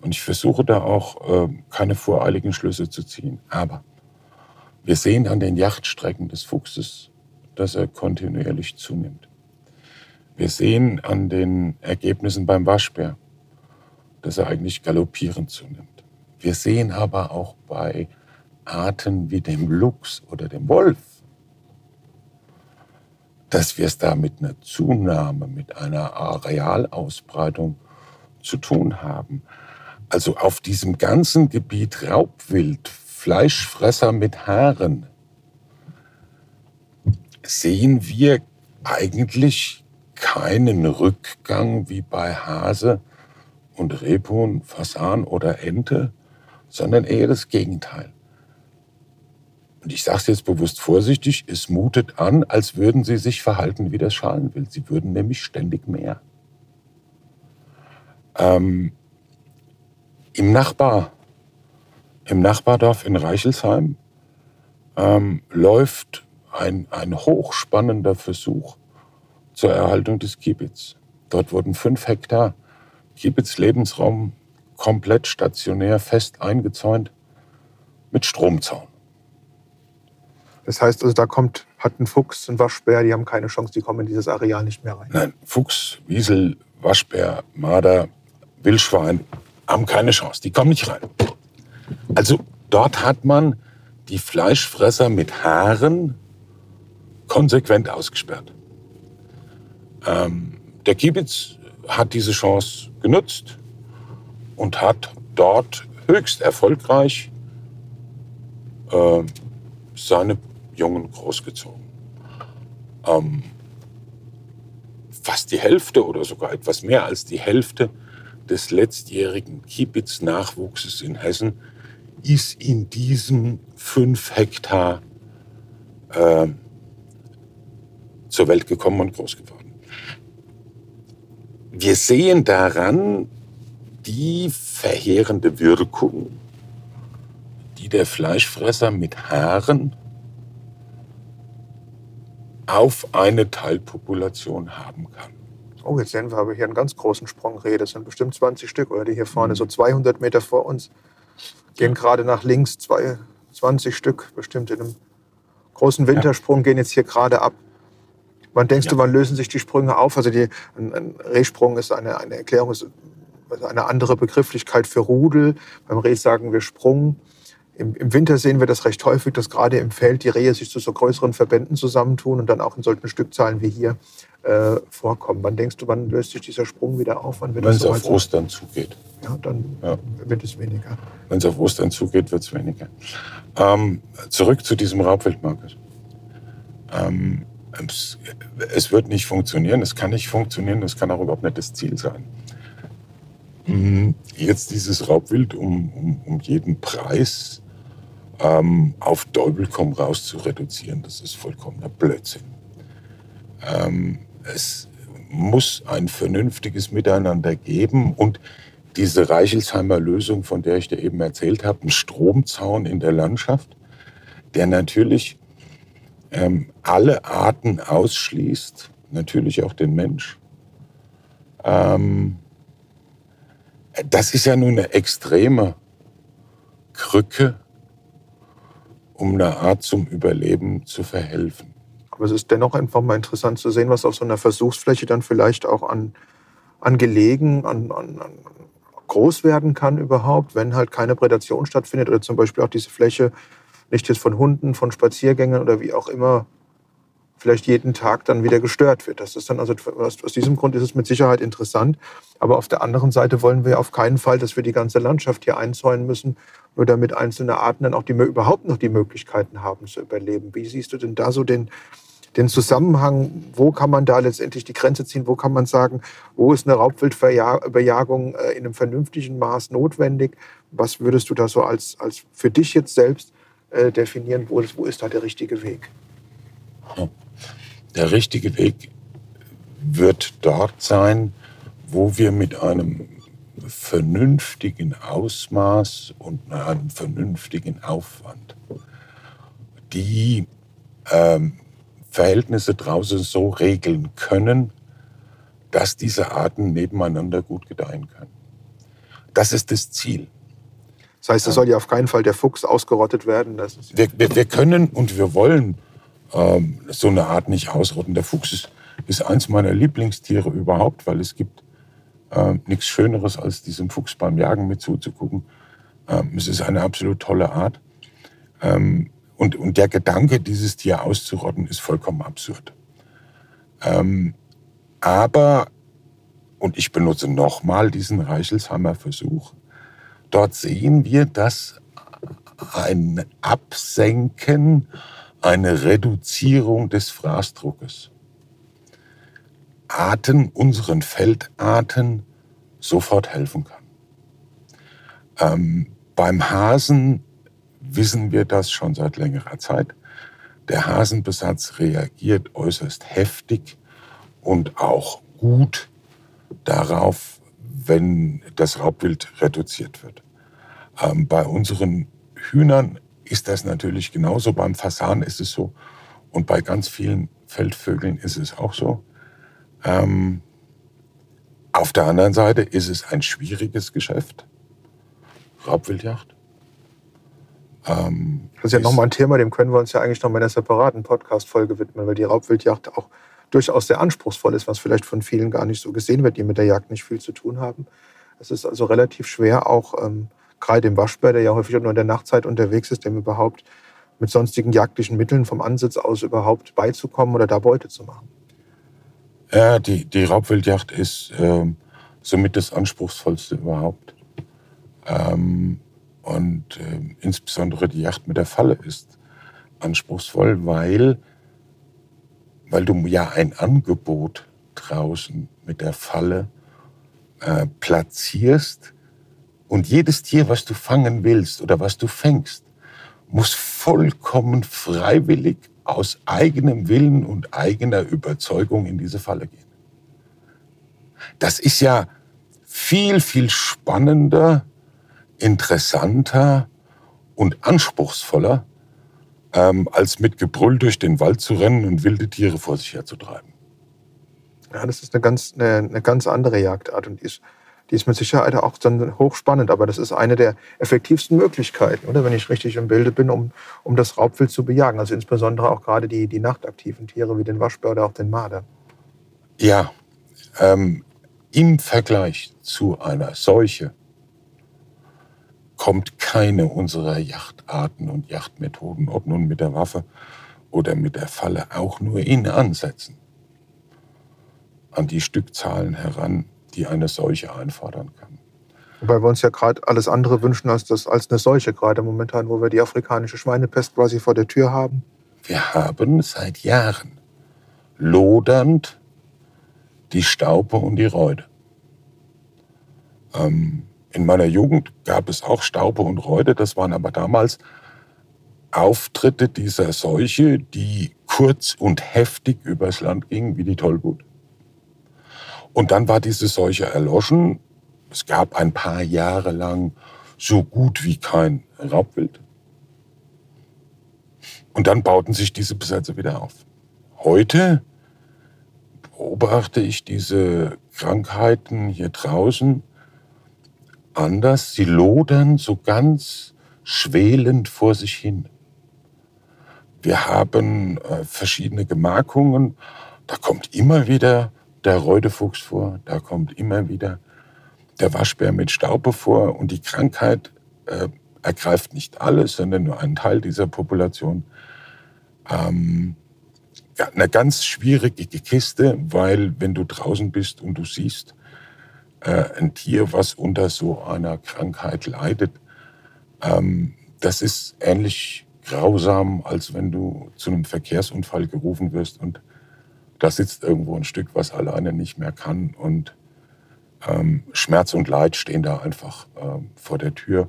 Und ich versuche da auch äh, keine voreiligen Schlüsse zu ziehen. Aber wir sehen an den Yachtstrecken des Fuchses, dass er kontinuierlich zunimmt. Wir sehen an den Ergebnissen beim Waschbär, dass er eigentlich galoppierend zunimmt. Wir sehen aber auch bei Arten wie dem Luchs oder dem Wolf, dass wir es da mit einer Zunahme, mit einer Arealausbreitung zu tun haben. Also auf diesem ganzen Gebiet Raubwild, Fleischfresser mit Haaren, sehen wir eigentlich keinen Rückgang wie bei Hase und Rebhuhn, Fasan oder Ente, sondern eher das Gegenteil. Und ich sage es jetzt bewusst vorsichtig, es mutet an, als würden sie sich verhalten wie das Schalenwild. Sie würden nämlich ständig mehr. Ähm, Im Nachbar, im Nachbardorf in Reichelsheim ähm, läuft ein, ein hochspannender Versuch zur Erhaltung des Kiebitz. Dort wurden fünf Hektar Kiebitz-Lebensraum komplett stationär fest eingezäunt mit Stromzaun. Das heißt also, da kommt, hat ein Fuchs, ein Waschbär, die haben keine Chance, die kommen in dieses Areal nicht mehr rein. Nein, Fuchs, Wiesel, Waschbär, Marder, Wildschwein haben keine Chance, die kommen nicht rein. Also dort hat man die Fleischfresser mit Haaren konsequent ausgesperrt. Ähm, der Kiebitz hat diese Chance genutzt und hat dort höchst erfolgreich äh, seine Jungen großgezogen. Ähm, fast die Hälfte oder sogar etwas mehr als die Hälfte des letztjährigen Kiebitz-Nachwuchses in Hessen ist in diesem fünf Hektar äh, zur Welt gekommen und groß geworden. Wir sehen daran die verheerende Wirkung, die der Fleischfresser mit Haaren auf eine Teilpopulation haben kann. Oh, jetzt sehen wir aber hier einen ganz großen Sprungrehe. Das sind bestimmt 20 Stück, oder die hier vorne, so 200 Meter vor uns, gehen gerade nach links, zwei, 20 Stück bestimmt in einem großen Wintersprung, gehen jetzt hier gerade ab. Wann denkst Ja. du, wann lösen sich die Sprünge auf? Also die, ein, ein Rehsprung ist eine, eine Erklärung, ist eine andere Begrifflichkeit für Rudel. Beim Reh sagen wir Sprung. Im, Im Winter sehen wir das recht häufig, dass gerade im Feld die Rehe sich zu so größeren Verbänden zusammentun und dann auch in solchen Stückzahlen wie hier äh, vorkommen. Wann denkst du, wann löst sich dieser Sprung wieder auf? Wenn es soweit auf? Ostern zugeht. Ja, dann Ja. wird es weniger. Wenn es auf Ostern zugeht, wird es weniger. Ähm, zurück zu diesem Raubwildmarkus. Ähm, es, es wird nicht funktionieren, es kann nicht funktionieren, es kann auch überhaupt nicht das Ziel sein. Mhm, Jetzt dieses Raubwild um, um, um jeden Preis ähm, auf Teufel komm raus zu reduzieren, das ist vollkommener Blödsinn. Ähm, es muss ein vernünftiges Miteinander geben und diese Reichelsheimer Lösung, von der ich dir eben erzählt habe, ein Stromzaun in der Landschaft, der natürlich ähm, alle Arten ausschließt, natürlich auch den Mensch. Ähm, das ist ja nun eine extreme Krücke, um einer Art zum Überleben zu verhelfen. Aber es ist dennoch einfach mal interessant zu sehen, was auf so einer Versuchsfläche dann vielleicht auch an, an Gelegen, an, an, an groß werden kann überhaupt, wenn halt keine Prädation stattfindet oder zum Beispiel auch diese Fläche nicht jetzt von Hunden, von Spaziergängern oder wie auch immer vielleicht jeden Tag dann wieder gestört wird. Das ist dann also aus, diesem Grund ist es mit Sicherheit interessant. Aber auf der anderen Seite wollen wir auf keinen Fall, dass wir die ganze Landschaft hier einzäunen müssen, nur damit einzelne Arten dann auch die, überhaupt noch die Möglichkeiten haben zu überleben. Wie siehst du denn da so den, den Zusammenhang, wo kann man da letztendlich die Grenze ziehen, wo kann man sagen, wo ist eine Raubwildbejagung äh, in einem vernünftigen Maß notwendig? Was würdest du da so als, als für dich jetzt selbst äh, definieren, wo, wo ist da der richtige Weg? Der richtige Weg wird dort sein, wo wir mit einem vernünftigen Ausmaß und einem vernünftigen Aufwand die ähm, Verhältnisse draußen so regeln können, dass diese Arten nebeneinander gut gedeihen können. Das ist das Ziel. Das heißt, es soll ja auf keinen Fall der Fuchs ausgerottet werden. Wir, wir, wir können und wir wollen ähm, so eine Art nicht ausrotten. Der Fuchs ist, ist eins meiner Lieblingstiere überhaupt, weil es gibt äh, nichts Schöneres, als diesem Fuchs beim Jagen mit zuzugucken. Ähm, es ist eine absolut tolle Art. Ähm, und, und der Gedanke, dieses Tier auszurotten, ist vollkommen absurd. Ähm, aber, und ich benutze nochmal diesen Reichelsheimer Versuch, dort sehen wir, dass ein Absenken, eine Reduzierung des Fraßdruckes Arten, unseren Feldarten, sofort helfen kann. Ähm, beim Hasen wissen wir das schon seit längerer Zeit. Der Hasenbesatz reagiert äußerst heftig und auch gut darauf, wenn das Raubwild reduziert wird. Ähm, bei unseren Hühnern ist das natürlich genauso. Beim Fasan ist es so. Und bei ganz vielen Feldvögeln ist es auch so. Ähm, auf der anderen Seite ist es ein schwieriges Geschäft. Raubwildjagd. Ähm, Das ist ja nochmal ein Thema, dem können wir uns ja eigentlich noch mal in einer separaten Podcast-Folge widmen, weil die Raubwildjagd auch durchaus sehr anspruchsvoll ist, was vielleicht von vielen gar nicht so gesehen wird, die mit der Jagd nicht viel zu tun haben. Es ist also relativ schwer, auch ähm, gerade dem Waschbär, der ja häufig auch nur in der Nachtzeit unterwegs ist, dem überhaupt mit sonstigen jagdlichen Mitteln vom Ansitz aus überhaupt beizukommen oder da Beute zu machen. Ja, die, die Raubwildjagd ist ähm, somit das anspruchsvollste überhaupt. Ähm, und ähm, insbesondere die Jagd mit der Falle ist anspruchsvoll, weil, weil du ja ein Angebot draußen mit der Falle äh, platzierst und jedes Tier, was du fangen willst oder was du fängst, muss vollkommen freiwillig aus eigenem Willen und eigener Überzeugung in diese Falle gehen. Das ist ja viel, viel spannender, interessanter und anspruchsvoller, ähm, als mit Gebrüll durch den Wald zu rennen und wilde Tiere vor sich herzutreiben. Ja, das ist eine ganz, eine, eine ganz andere Jagdart und ist, die ist mit Sicherheit auch dann hochspannend. Aber das ist eine der effektivsten Möglichkeiten, oder wenn ich richtig im Bilde bin, um, um das Raubwild zu bejagen. Also insbesondere auch gerade die, die nachtaktiven Tiere wie den Waschbär oder auch den Marder. Ja, ähm, im Vergleich zu einer Seuche kommt keine unserer Yachtarten und Yachtmethoden, ob nun mit der Waffe oder mit der Falle, auch nur in Ansätzen an die Stückzahlen heran, die eine Seuche einfordern kann. Wobei wir uns ja gerade alles andere wünschen als, das, als eine Seuche, gerade momentan, wo wir die afrikanische Schweinepest quasi vor der Tür haben. Wir haben seit Jahren lodernd die Staupe und die Reude. Ähm, in meiner Jugend gab es auch Staupe und Reude, das waren aber damals Auftritte dieser Seuche, die kurz und heftig übers Land gingen, wie die Tollwut. Und dann war diese Seuche erloschen. Es gab ein paar Jahre lang so gut wie kein Raubwild. Und dann bauten sich diese Besetzer wieder auf. Heute beobachte ich diese Krankheiten hier draußen anders. Sie lodern so ganz schwelend vor sich hin. Wir haben äh, verschiedene Gemarkungen. Da kommt immer wieder der Reudefuchs vor, da kommt immer wieder der Waschbär mit Staupe vor und die Krankheit äh, ergreift nicht alles, sondern nur einen Teil dieser Population. Ähm, eine ganz schwierige Kiste, weil wenn du draußen bist und du siehst äh, ein Tier, was unter so einer Krankheit leidet, ähm, das ist ähnlich grausam, als wenn du zu einem Verkehrsunfall gerufen wirst und da sitzt irgendwo ein Stück, was alleine nicht mehr kann und ähm, Schmerz und Leid stehen da einfach ähm, vor der Tür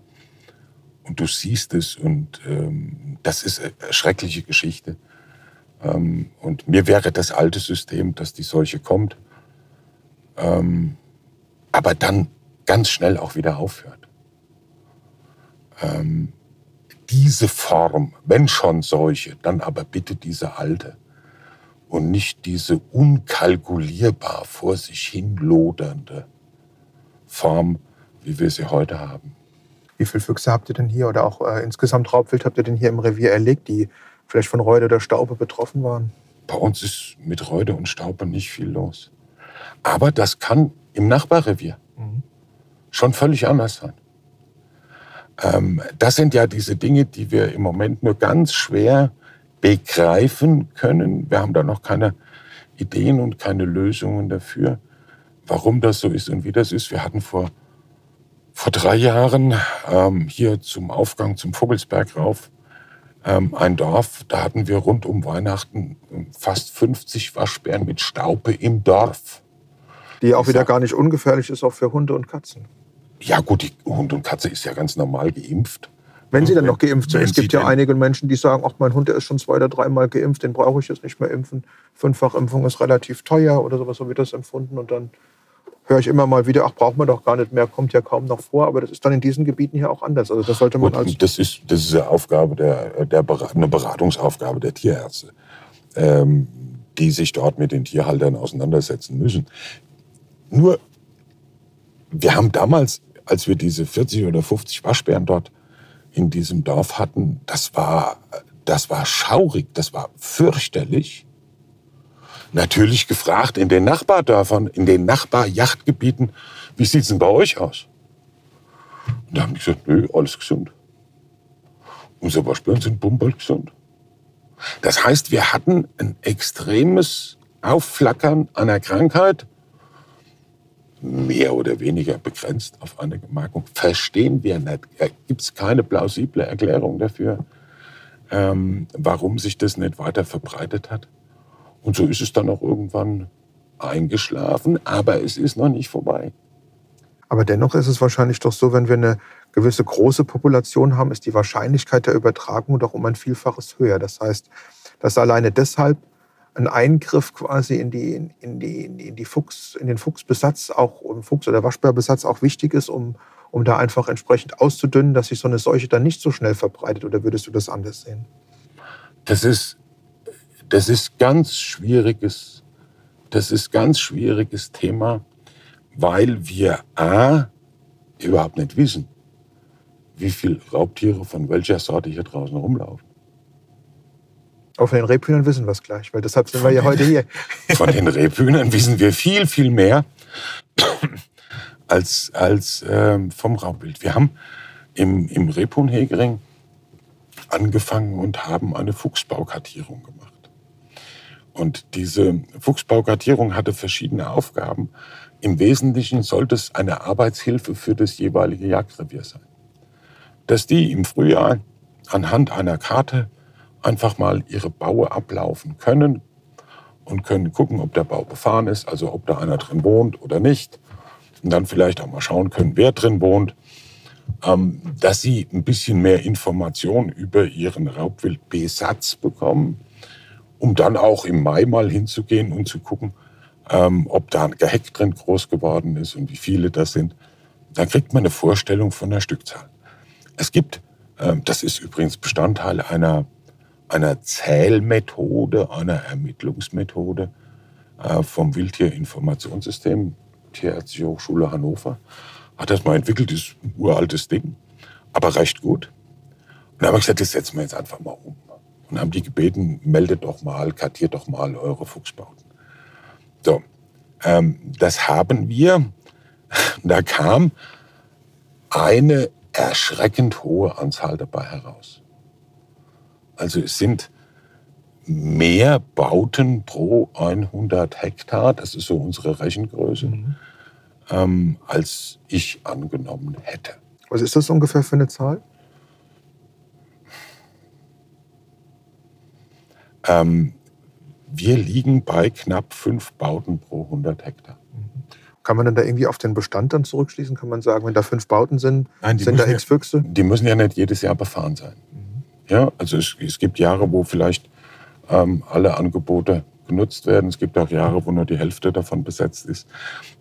und du siehst es und ähm, das ist eine schreckliche Geschichte. Ähm, und mir wäre das alte System, dass die Seuche kommt, ähm, aber dann ganz schnell auch wieder aufhört. Ähm, diese Form, wenn schon Seuche, dann aber bitte diese alte und nicht diese unkalkulierbar vor sich hin lodernde Form, wie wir sie heute haben. Wie viele Füchse habt ihr denn hier oder auch äh, insgesamt Raubwild habt ihr denn hier im Revier erlegt, die vielleicht von Reude oder Staupe betroffen waren? Bei uns ist mit Reude und Staupe nicht viel los. Aber das kann im Nachbarrevier mhm. schon völlig anders sein. Ähm, das sind ja diese Dinge, die wir im Moment nur ganz schwer begreifen können. Wir haben da noch keine Ideen und keine Lösungen dafür, warum das so ist und wie das ist. Wir hatten vor, vor drei Jahren ähm, hier zum Aufgang zum Vogelsberg rauf ähm, ein Dorf, da hatten wir rund um Weihnachten fast 50 Waschbären mit Staupe im Dorf. Die auch wieder gar nicht ungefährlich ist, auch für Hunde und Katzen. Ja gut, die Hund und Katze ist ja ganz normal geimpft. Wenn sie dann noch geimpft sind. Es gibt ja einige Menschen, die sagen, ach, mein Hund der ist schon zwei oder dreimal geimpft, den brauche ich jetzt nicht mehr impfen. Fünffachimpfung ist relativ teuer oder sowas, so wird das empfunden. Und dann höre ich immer mal wieder, ach, braucht man doch gar nicht mehr, kommt ja kaum noch vor. Aber das ist dann in diesen Gebieten hier auch anders. Also das sollte man Gut, als das ist das ist eine Aufgabe der, der eine Beratungsaufgabe der Tierärzte, ähm, die sich dort mit den Tierhaltern auseinandersetzen müssen. Nur wir haben damals, als wir diese 40 oder 50 Waschbären dort in diesem Dorf hatten, das war, das war schaurig, das war fürchterlich. Natürlich gefragt in den Nachbardörfern, in den Nachbarjachtgebieten, wie sieht's denn bei euch aus? Und da haben die gesagt, nö, alles gesund. Unsere Waschbären sind bumbald gesund. Das heißt, wir hatten ein extremes Aufflackern einer Krankheit, mehr oder weniger begrenzt auf eine Gemarkung. Verstehen wir nicht. Gibt es keine plausible Erklärung dafür, ähm, warum sich das nicht weiter verbreitet hat. Und so ist es dann auch irgendwann eingeschlafen, aber es ist noch nicht vorbei. Aber dennoch ist es wahrscheinlich doch so, wenn wir eine gewisse große Population haben, ist die Wahrscheinlichkeit der Übertragung doch um ein Vielfaches höher. Das heißt, dass alleine deshalb ein Eingriff quasi in, die, in, die, in, die Fuchs, in den Fuchsbesatz, auch im Fuchs- oder Waschbärbesatz auch wichtig ist, um, um da einfach entsprechend auszudünnen, dass sich so eine Seuche dann nicht so schnell verbreitet? Oder würdest du das anders sehen? Das ist, das ist ganz schwieriges das ist ganz schwieriges Thema, weil wir A, überhaupt nicht wissen, wie viele Raubtiere von welcher Sorte hier draußen rumlaufen. Auch von den Rebhühnern wissen wir es gleich, weil deshalb sind wir ja heute hier. Von den Rebhühnern wissen wir viel, viel mehr als, als ähm, vom Raubwild. Wir haben im, im Rebhuhnhegering angefangen und haben eine Fuchsbaukartierung gemacht. Und diese Fuchsbaukartierung hatte verschiedene Aufgaben. Im Wesentlichen sollte es eine Arbeitshilfe für das jeweilige Jagdrevier sein. Dass die im Frühjahr anhand einer Karte einfach mal ihre Baue ablaufen können und können gucken, ob der Bau befahren ist, also ob da einer drin wohnt oder nicht. Und dann vielleicht auch mal schauen können, wer drin wohnt. Ähm, dass sie ein bisschen mehr Information über ihren Raubwildbesatz bekommen, um dann auch im Mai mal hinzugehen und zu gucken, ähm, ob da ein Geheck drin groß geworden ist und wie viele das sind. Dann kriegt man eine Vorstellung von der Stückzahl. Es gibt, ähm, das ist übrigens Bestandteil einer einer Zählmethode, einer Ermittlungsmethode äh, vom Wildtierinformationssystem, Tierärztliche Hochschule Hannover, hat das mal entwickelt, ist ein uraltes Ding, aber recht gut. Und da haben wir gesagt, das setzen wir jetzt einfach mal um. Und haben die gebeten, meldet doch mal, kartiert doch mal eure Fuchsbauten. So, ähm, das haben wir. Da kam eine erschreckend hohe Anzahl dabei heraus. Also es sind mehr Bauten pro 100 Hektar, das ist so unsere Rechengröße, mhm. ähm, als ich angenommen hätte. Was ist das ungefähr für eine Zahl? Ähm, wir liegen bei knapp fünf Bauten pro 100 Hektar. Mhm. Kann man dann da irgendwie auf den Bestand dann zurückschließen? Kann man sagen, wenn da fünf Bauten sind, Nein, sind da x Füchse? die müssen ja nicht jedes Jahr befahren sein. Ja, also es, es gibt Jahre, wo vielleicht ähm, alle Angebote genutzt werden. Es gibt auch Jahre, wo nur die Hälfte davon besetzt ist.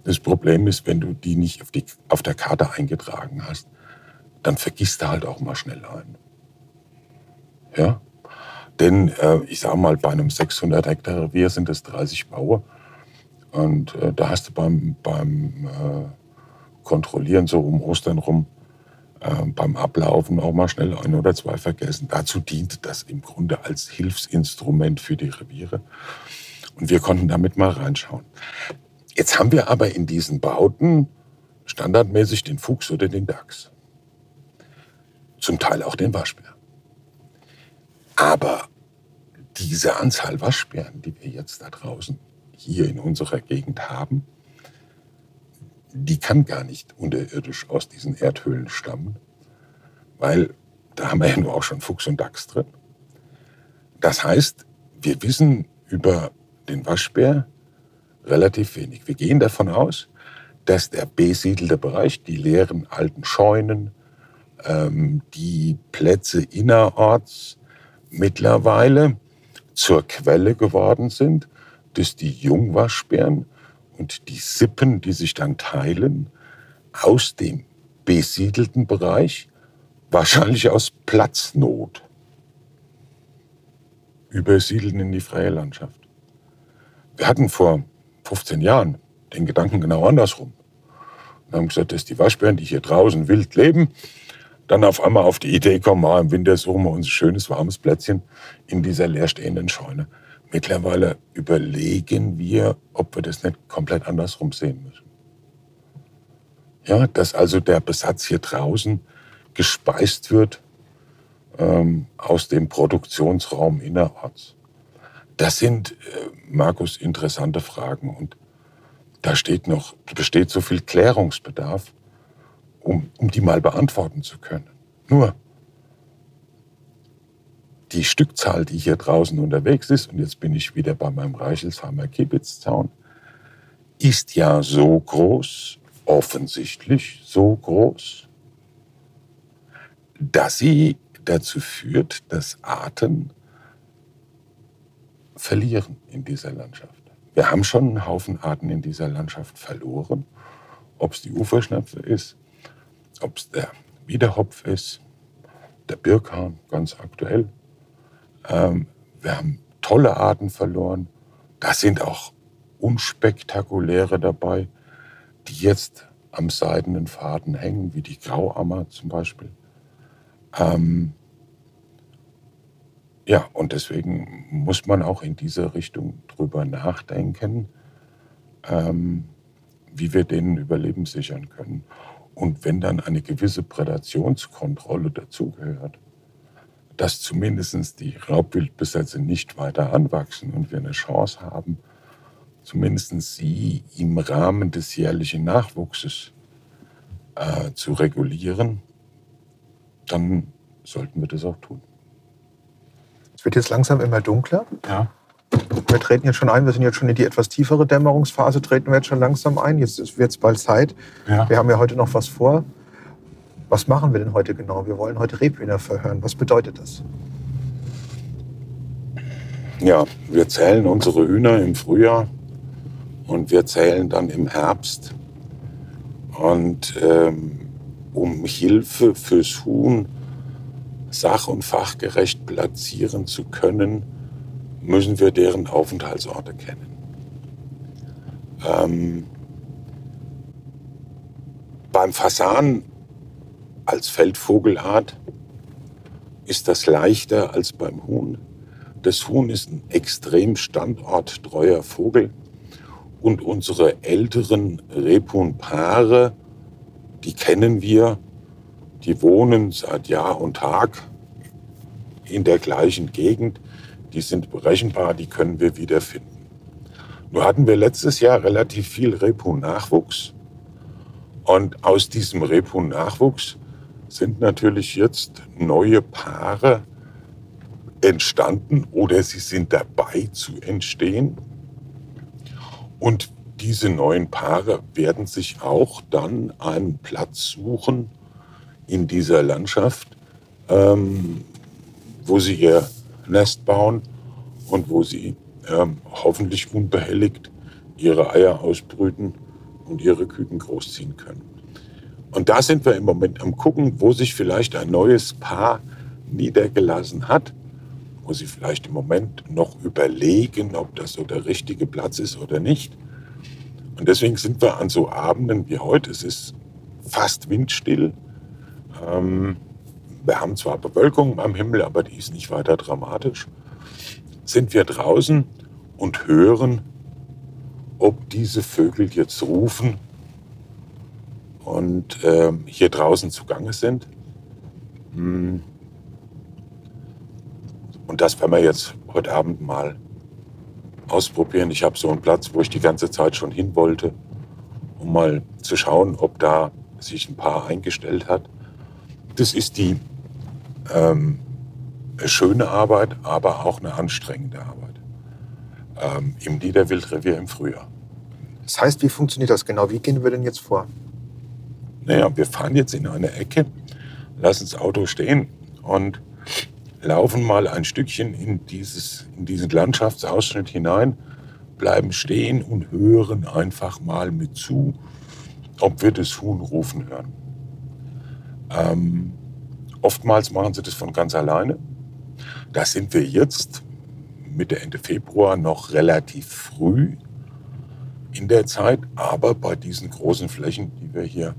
Das Problem ist, wenn du die nicht auf, die, auf der Karte eingetragen hast, dann vergisst du halt auch mal schnell einen. Ja? Denn äh, ich sage mal, bei einem 600 Hektar Revier sind es 30 Baue. Und äh, da hast du beim, beim äh, Kontrollieren so um Ostern rum äh, beim Ablaufen auch mal schnell ein oder zwei vergessen. Dazu diente das im Grunde als Hilfsinstrument für die Reviere. Und wir konnten damit mal reinschauen. Jetzt haben wir aber in diesen Bauten standardmäßig den Fuchs oder den Dachs. Zum Teil auch den Waschbär. Aber diese Anzahl Waschbären, die wir jetzt da draußen hier in unserer Gegend haben, die kann gar nicht unterirdisch aus diesen Erdhöhlen stammen, weil da haben wir ja nur auch schon Fuchs und Dachs drin. Das heißt, wir wissen über den Waschbär relativ wenig. Wir gehen davon aus, dass der besiedelte Bereich, die leeren alten Scheunen, ähm, die Plätze innerorts mittlerweile zur Quelle geworden sind, dass die Jungwaschbären und die Sippen, die sich dann teilen, aus dem besiedelten Bereich, wahrscheinlich aus Platznot, übersiedeln in die freie Landschaft. Wir hatten vor 15 Jahren den Gedanken genau andersrum. Wir haben gesagt, dass die Waschbären, die hier draußen wild leben, dann auf einmal auf die Idee kommen, ah, im Winter suchen wir uns ein schönes, warmes Plätzchen in dieser leerstehenden Scheune. Mittlerweile überlegen wir, ob wir das nicht komplett andersrum sehen müssen. Ja, dass also der Besatz hier draußen gespeist wird ähm, aus dem Produktionsraum innerorts. Das sind, äh, Markus, interessante Fragen und da steht noch, besteht so viel Klärungsbedarf, um, um die mal beantworten zu können. Nur, die Stückzahl, die hier draußen unterwegs ist, und jetzt bin ich wieder bei meinem Reichelshammer Kibitz-Zaun, ist ja so groß, offensichtlich so groß, dass sie dazu führt, dass Arten verlieren in dieser Landschaft. Wir haben schon einen Haufen Arten in dieser Landschaft verloren. Ob es die Uferschnepfe ist, ob es der Wiederhopf ist, der Birkhahn ganz aktuell, wir haben tolle Arten verloren. Da sind auch unspektakuläre dabei, die jetzt am seidenen Faden hängen, wie die Grauammer zum Beispiel. Ähm, ja, und deswegen muss man auch in diese Richtung drüber nachdenken, ähm, wie wir denen Überleben sichern können. Und wenn dann eine gewisse Prädationskontrolle dazugehört, dass zumindest die Raubwildbesätze nicht weiter anwachsen und wir eine Chance haben, zumindest sie im Rahmen des jährlichen Nachwuchses äh, zu regulieren, dann sollten wir das auch tun. Es wird jetzt langsam immer dunkler. Ja. Wir treten jetzt schon ein, wir sind jetzt schon in die etwas tiefere Dämmerungsphase, treten wir jetzt schon langsam ein. Jetzt wird es bald Zeit. Ja. Wir haben ja heute noch was vor. Was machen wir denn heute genau? Wir wollen heute Rebhühner verhören. Was bedeutet das? Ja, wir zählen unsere Hühner im Frühjahr und wir zählen dann im Herbst. Und ähm, um Hilfe fürs Huhn sach- und fachgerecht platzieren zu können, müssen wir deren Aufenthaltsorte kennen. Ähm, beim Fasan als Feldvogelart ist das leichter als beim Huhn. Das Huhn ist ein extrem standorttreuer Vogel und unsere älteren Rebhuhnpaare, die kennen wir, die wohnen seit Jahr und Tag in der gleichen Gegend, die sind berechenbar, die können wir wiederfinden. Nur hatten wir letztes Jahr relativ viel Rebhuhn-Nachwuchs und aus diesem Rebhuhn-Nachwuchs sind natürlich jetzt neue Paare entstanden oder sie sind dabei zu entstehen. Und diese neuen Paare werden sich auch dann einen Platz suchen in dieser Landschaft, ähm, wo sie ihr Nest bauen und wo sie ähm, hoffentlich unbehelligt ihre Eier ausbrüten und ihre Küken großziehen können. Und da sind wir im Moment am gucken, wo sich vielleicht ein neues Paar niedergelassen hat, wo sie vielleicht im Moment noch überlegen, ob das so der richtige Platz ist oder nicht. Und deswegen sind wir an so Abenden wie heute, es ist fast windstill. Ähm, wir haben zwar Bewölkung am Himmel, aber die ist nicht weiter dramatisch. Sind wir draußen und hören, ob diese Vögel jetzt rufen und äh, hier draußen zugange sind. Hm. Und das werden wir jetzt heute Abend mal ausprobieren. Ich habe so einen Platz, wo ich die ganze Zeit schon hin wollte, um mal zu schauen, ob da sich ein Paar eingestellt hat. Das ist die ähm, schöne Arbeit, aber auch eine anstrengende Arbeit ähm, im Niederwildrevier im Frühjahr. Das heißt, wie funktioniert das genau? Wie gehen wir denn jetzt vor? Naja, wir fahren jetzt in eine Ecke, lassen das Auto stehen und laufen mal ein Stückchen in, dieses, in diesen Landschaftsausschnitt hinein, bleiben stehen und hören einfach mal mit zu, ob wir das Huhn rufen hören. Ähm, oftmals machen sie das von ganz alleine. Da sind wir jetzt Mitte, Ende Februar noch relativ früh in der Zeit, aber bei diesen großen Flächen, die wir hier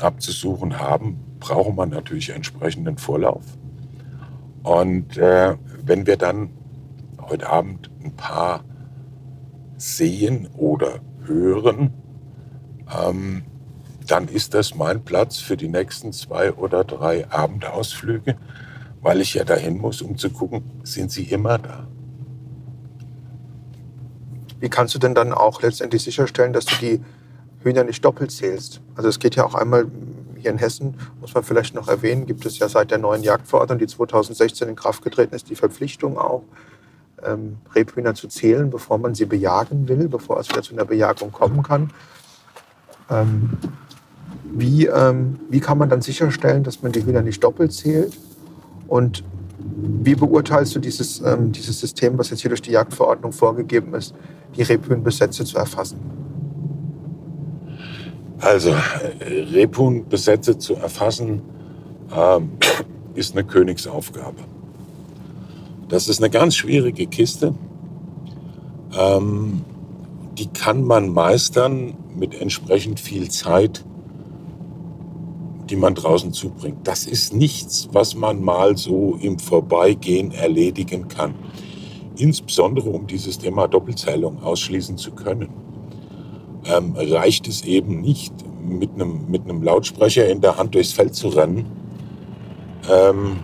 abzusuchen haben, braucht man natürlich entsprechenden Vorlauf. Und äh, wenn wir dann heute Abend ein paar sehen oder hören, ähm, dann ist das mein Platz für die nächsten zwei oder drei Abendausflüge, weil ich ja dahin muss, um zu gucken, sind sie immer da. Wie kannst du denn dann auch letztendlich sicherstellen, dass du die Hühner nicht doppelt zählst? Also es geht ja auch einmal hier in Hessen, muss man vielleicht noch erwähnen, gibt es ja seit der neuen Jagdverordnung, die 2016 in Kraft getreten ist, die Verpflichtung auch, ähm, Rebhühner zu zählen, bevor man sie bejagen will, bevor es wieder zu einer Bejagung kommen kann. Ähm, wie, ähm, wie kann man dann sicherstellen, dass man die Hühner nicht doppelt zählt? Und wie beurteilst du dieses, ähm, dieses System, was jetzt hier durch die Jagdverordnung vorgegeben ist, die Rebhühnenbesätze zu erfassen? Also äh, Rebhuhnbesätze zu erfassen, ähm, ist eine Königsaufgabe. Das ist eine ganz schwierige Kiste. Ähm, die kann man meistern mit entsprechend viel Zeit, die man draußen zubringt. Das ist nichts, was man mal so im Vorbeigehen erledigen kann. Insbesondere um dieses Thema Doppelzählung ausschließen zu können, ähm, reicht es eben nicht, mit einem, mit einem Lautsprecher in der Hand durchs Feld zu rennen ähm,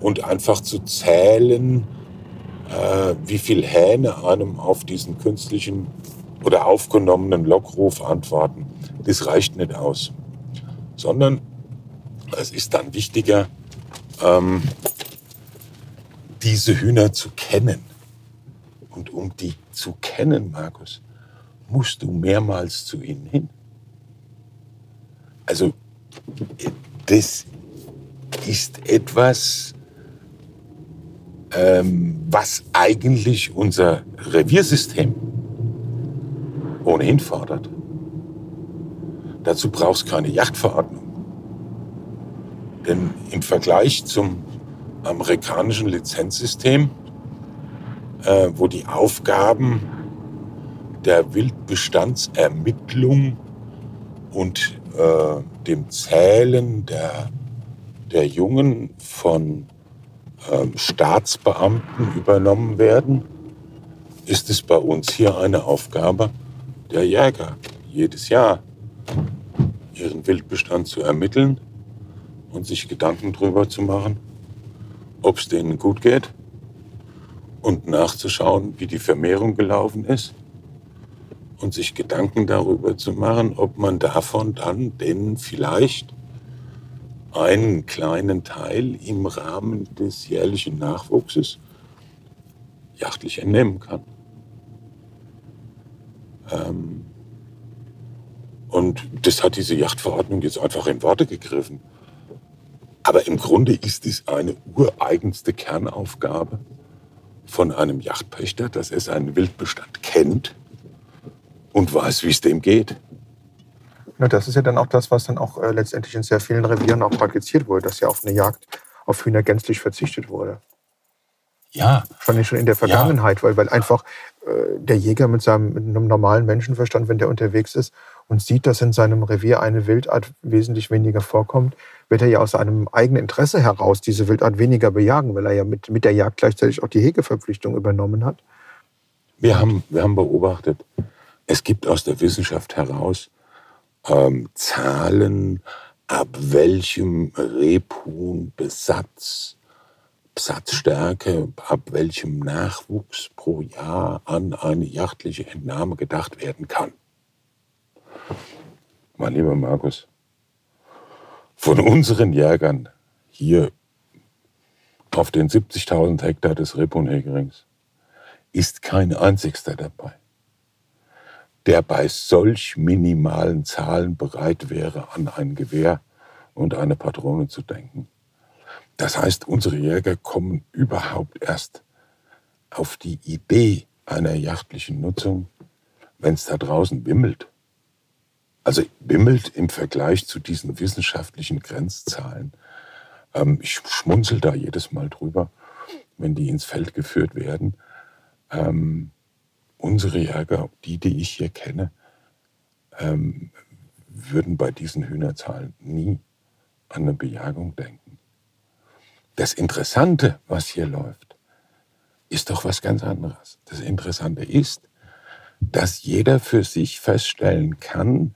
und einfach zu zählen, äh, wie viel Hähne einem auf diesen künstlichen oder aufgenommenen Lockruf antworten. Das reicht nicht aus. Sondern es ist dann wichtiger, ähm, diese Hühner zu kennen. Und um die zu kennen, Markus, musst du mehrmals zu ihnen hin. Also das ist etwas, ähm, was eigentlich unser Reviersystem ohnehin fordert. Dazu brauchst keine Yachtverordnung. Denn im Vergleich zum amerikanischen Lizenzsystem, äh, wo die Aufgaben der Wildbestandsermittlung und äh, dem Zählen der, der Jungen von äh, Staatsbeamten übernommen werden, ist es bei uns hier eine Aufgabe der Jäger, jedes Jahr ihren Wildbestand zu ermitteln und sich Gedanken darüber zu machen, ob es denen gut geht und nachzuschauen, wie die Vermehrung gelaufen ist und sich Gedanken darüber zu machen, ob man davon dann denn vielleicht einen kleinen Teil im Rahmen des jährlichen Nachwuchses jachtlich entnehmen kann. Ähm, und das hat diese Yachtverordnung jetzt einfach in Worte gegriffen. Aber im Grunde ist es eine ureigenste Kernaufgabe von einem Yachtpächter, dass er seinen Wildbestand kennt und weiß, wie es dem geht. Ja, das ist ja dann auch das, was dann auch äh, letztendlich in sehr vielen Revieren auch praktiziert wurde, dass ja auf eine Jagd auf Hühner gänzlich verzichtet wurde. Ja. Schon, schon in der Vergangenheit, ja. weil, weil einfach äh, der Jäger mit seinem mit einem normalen Menschenverstand, wenn der unterwegs ist und sieht, dass in seinem Revier eine Wildart wesentlich weniger vorkommt, wird er ja aus seinem eigenen Interesse heraus diese Wildart weniger bejagen, weil er ja mit, mit der Jagd gleichzeitig auch die Hegeverpflichtung übernommen hat. Wir haben, wir haben beobachtet, es gibt aus der Wissenschaft heraus ähm, Zahlen, ab welchem Rebhuhnbesatz Besatzstärke, ab welchem Nachwuchs pro Jahr an eine jachtliche Entnahme gedacht werden kann. Mein lieber Markus, von unseren Jägern hier auf den 70.000 Hektar des Rebhuhnhegerings ist kein einzigster dabei, der bei solch minimalen Zahlen bereit wäre, an ein Gewehr und eine Patrone zu denken. Das heißt, unsere Jäger kommen überhaupt erst auf die Idee einer jachtlichen Nutzung, wenn es da draußen wimmelt. Also wimmelt im Vergleich zu diesen wissenschaftlichen Grenzzahlen. Ähm, ich schmunzel da jedes Mal drüber, wenn die ins Feld geführt werden. Ähm, unsere Jäger, die, die ich hier kenne, ähm, würden bei diesen Hühnerzahlen nie an eine Bejagung denken. Das Interessante, was hier läuft, ist doch was ganz anderes. Das Interessante ist, dass jeder für sich feststellen kann,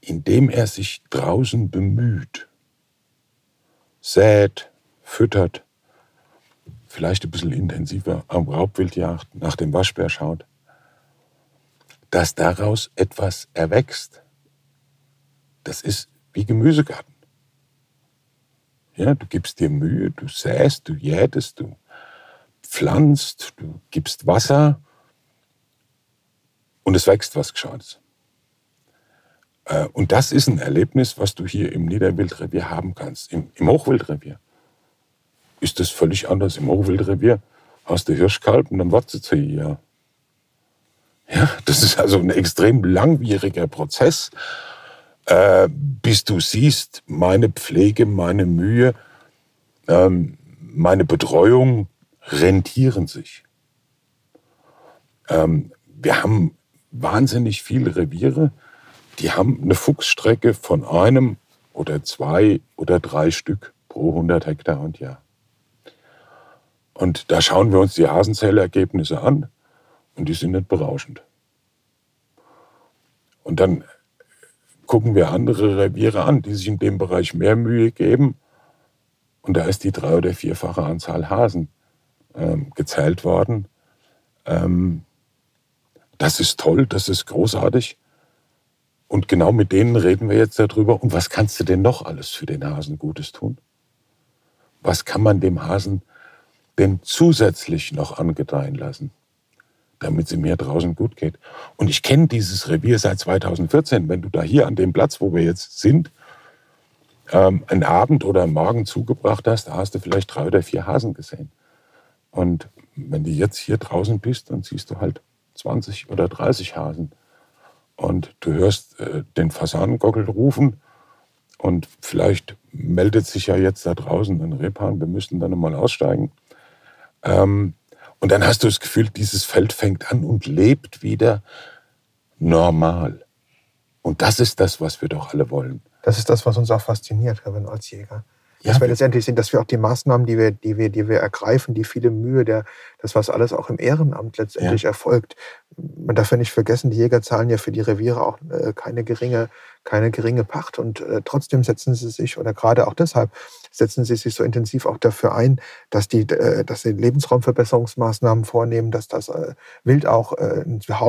indem er sich draußen bemüht, sät, füttert, vielleicht ein bisschen intensiver am Raubwildjagd nach dem Waschbär schaut, dass daraus etwas erwächst. Das ist wie Gemüsegarten. Ja, du gibst dir Mühe, du säst, du jätest, du pflanzt, du gibst Wasser und es wächst was Gescheites. Äh, und das ist ein Erlebnis, was du hier im Niederwildrevier haben kannst. Im, im Hochwildrevier ist das völlig anders. Im Hochwildrevier hast du Hirschkalb und dann wartet sie hier. Ja, das ist also ein extrem langwieriger Prozess äh, bis du siehst, meine Pflege, meine Mühe, ähm, meine Betreuung rentieren sich. Ähm, wir haben wahnsinnig viele Reviere, die haben eine Fuchsstrecke von einem oder zwei oder drei Stück pro 100 Hektar und Jahr. Und da schauen wir uns die Hasenzählergebnisse an und die sind nicht berauschend. Und dann gucken wir andere Reviere an, die sich in dem Bereich mehr Mühe geben. Und da ist die drei- oder vierfache Anzahl Hasen ähm, gezählt worden. Ähm, das ist toll, das ist großartig. Und genau mit denen reden wir jetzt darüber. Und was kannst du denn noch alles für den Hasen Gutes tun? Was kann man dem Hasen denn zusätzlich noch angedeihen lassen, damit es mir draußen gut geht? Und ich kenne dieses Revier seit 2014. Wenn du da hier an dem Platz, wo wir jetzt sind, ähm, einen Abend oder einen Morgen zugebracht hast, da hast du vielleicht drei oder vier Hasen gesehen. Und wenn du jetzt hier draußen bist, dann siehst du halt 20 oder 30 Hasen. Und du hörst äh, den Fasanengockel rufen und vielleicht meldet sich ja jetzt da draußen ein Rebhahn, wir müssten dann mal aussteigen. Ähm, und dann hast du das Gefühl, dieses Feld fängt an und lebt wieder normal. Und das ist das, was wir doch alle wollen. Das ist das, was uns auch fasziniert, Kevin, als Jäger. Dass ja, wir letztendlich sehen, dass wir auch die Maßnahmen, die wir, die wir, die wir ergreifen, die viele Mühe, der, das, was alles auch im Ehrenamt letztendlich ja. erfolgt. Man darf ja nicht vergessen, die Jäger zahlen ja für die Reviere auch äh, keine geringe, keine geringe Pacht. Und äh, trotzdem setzen sie sich, oder gerade auch deshalb, setzen sie sich so intensiv auch dafür ein, dass die, äh, dass sie Lebensraumverbesserungsmaßnahmen vornehmen, dass das Wild auch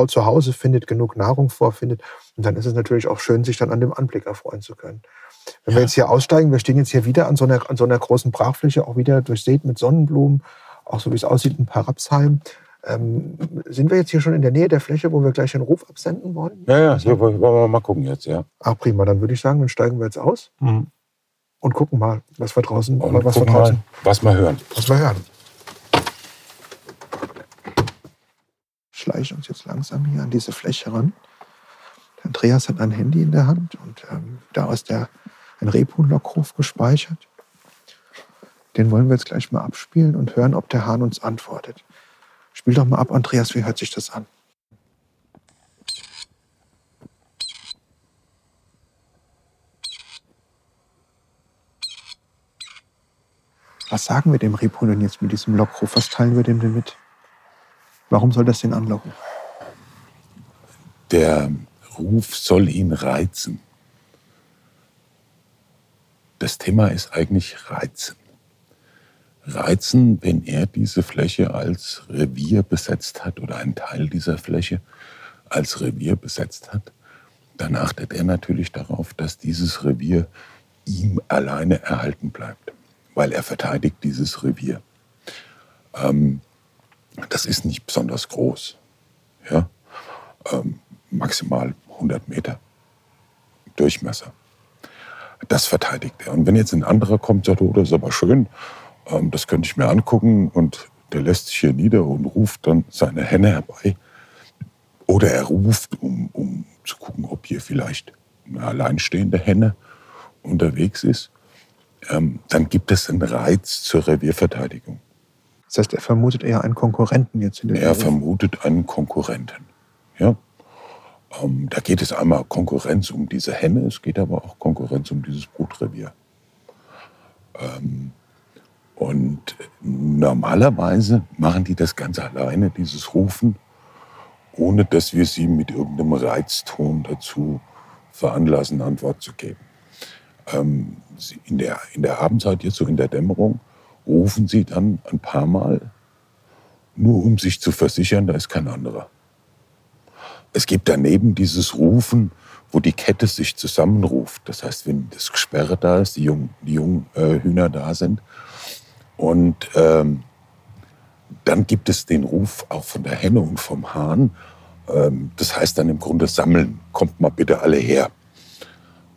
zu Hause findet, genug Nahrung vorfindet. Und dann ist es natürlich auch schön, sich dann an dem Anblick erfreuen zu können. Wenn ja. wir jetzt hier aussteigen, wir stehen jetzt hier wieder an so, einer, an so einer großen Brachfläche, auch wieder durchsät mit Sonnenblumen, auch so wie es aussieht in Parapsheim. Ähm, sind wir jetzt hier schon in der Nähe der Fläche, wo wir gleich den Ruf absenden wollen? Ja, ja, hier wollen wir mal gucken jetzt, ja. Ach, prima. Dann würde ich sagen, dann steigen wir jetzt aus mhm. und gucken mal, was wir draußen, und was wir draußen, mal, was wir hören. Was wir hören. Schleichen uns jetzt langsam hier an diese Fläche ran. Andreas hat ein Handy in der Hand und ähm, da ist der, ein Rebhuhnlockruf gespeichert. Den wollen wir jetzt gleich mal abspielen und hören, ob der Hahn uns antwortet. Spiel doch mal ab, Andreas, wie hört sich das an? Was sagen wir dem Rebhuhn denn jetzt mit diesem Lockruf? Was teilen wir dem denn mit? Warum soll das den anlocken? Der Ruf soll ihn reizen. Das Thema ist eigentlich Reizen. Reizen, wenn er diese Fläche als Revier besetzt hat oder einen Teil dieser Fläche als Revier besetzt hat, dann achtet er natürlich darauf, dass dieses Revier ihm alleine erhalten bleibt, weil er verteidigt dieses Revier. Ähm, das ist nicht besonders groß. Ja? Ähm, maximal 100 Meter Durchmesser. Das verteidigt er. Und wenn jetzt ein anderer kommt, sagt, oh, das ist aber schön, ähm, das könnte ich mir angucken und der lässt sich hier nieder und ruft dann seine Henne herbei. Oder er ruft, um, um zu gucken, ob hier vielleicht eine alleinstehende Henne unterwegs ist. Ähm, dann gibt es einen Reiz zur Revierverteidigung. Das heißt, er vermutet eher einen Konkurrenten jetzt in der Er vermutet einen Konkurrenten. Ja. Ähm, da geht es einmal Konkurrenz um diese Henne, es geht aber auch Konkurrenz um dieses Brutrevier. Ähm, und normalerweise machen die das ganz alleine, dieses Rufen, ohne dass wir sie mit irgendeinem Reizton dazu veranlassen, Antwort zu geben. Ähm, in, der, in der Abendzeit, jetzt so in der Dämmerung, rufen sie dann ein paar Mal, nur um sich zu versichern, da ist kein anderer. Es gibt daneben dieses Rufen, wo die Kette sich zusammenruft. Das heißt, wenn das Gesperre da ist, die jungen, die jungen äh, Hühner da sind. Und ähm, dann gibt es den Ruf auch von der Henne und vom Hahn. Ähm, das heißt dann im Grunde sammeln, kommt mal bitte alle her.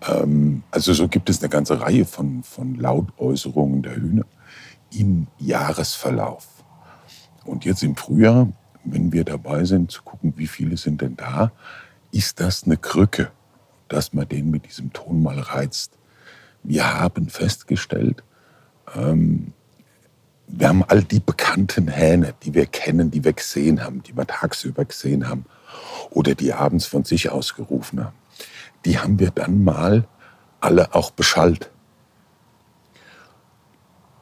Ähm, also so gibt es eine ganze Reihe von, von Lautäußerungen der Hühner im Jahresverlauf. Und jetzt im Frühjahr wenn wir dabei sind, zu gucken, wie viele sind denn da, ist das eine Krücke, dass man den mit diesem Ton mal reizt. Wir haben festgestellt, ähm, wir haben all die bekannten Hähne, die wir kennen, die wir gesehen haben, die wir tagsüber gesehen haben. oder die abends von sich aus gerufen haben, die haben wir dann mal alle auch beschallt.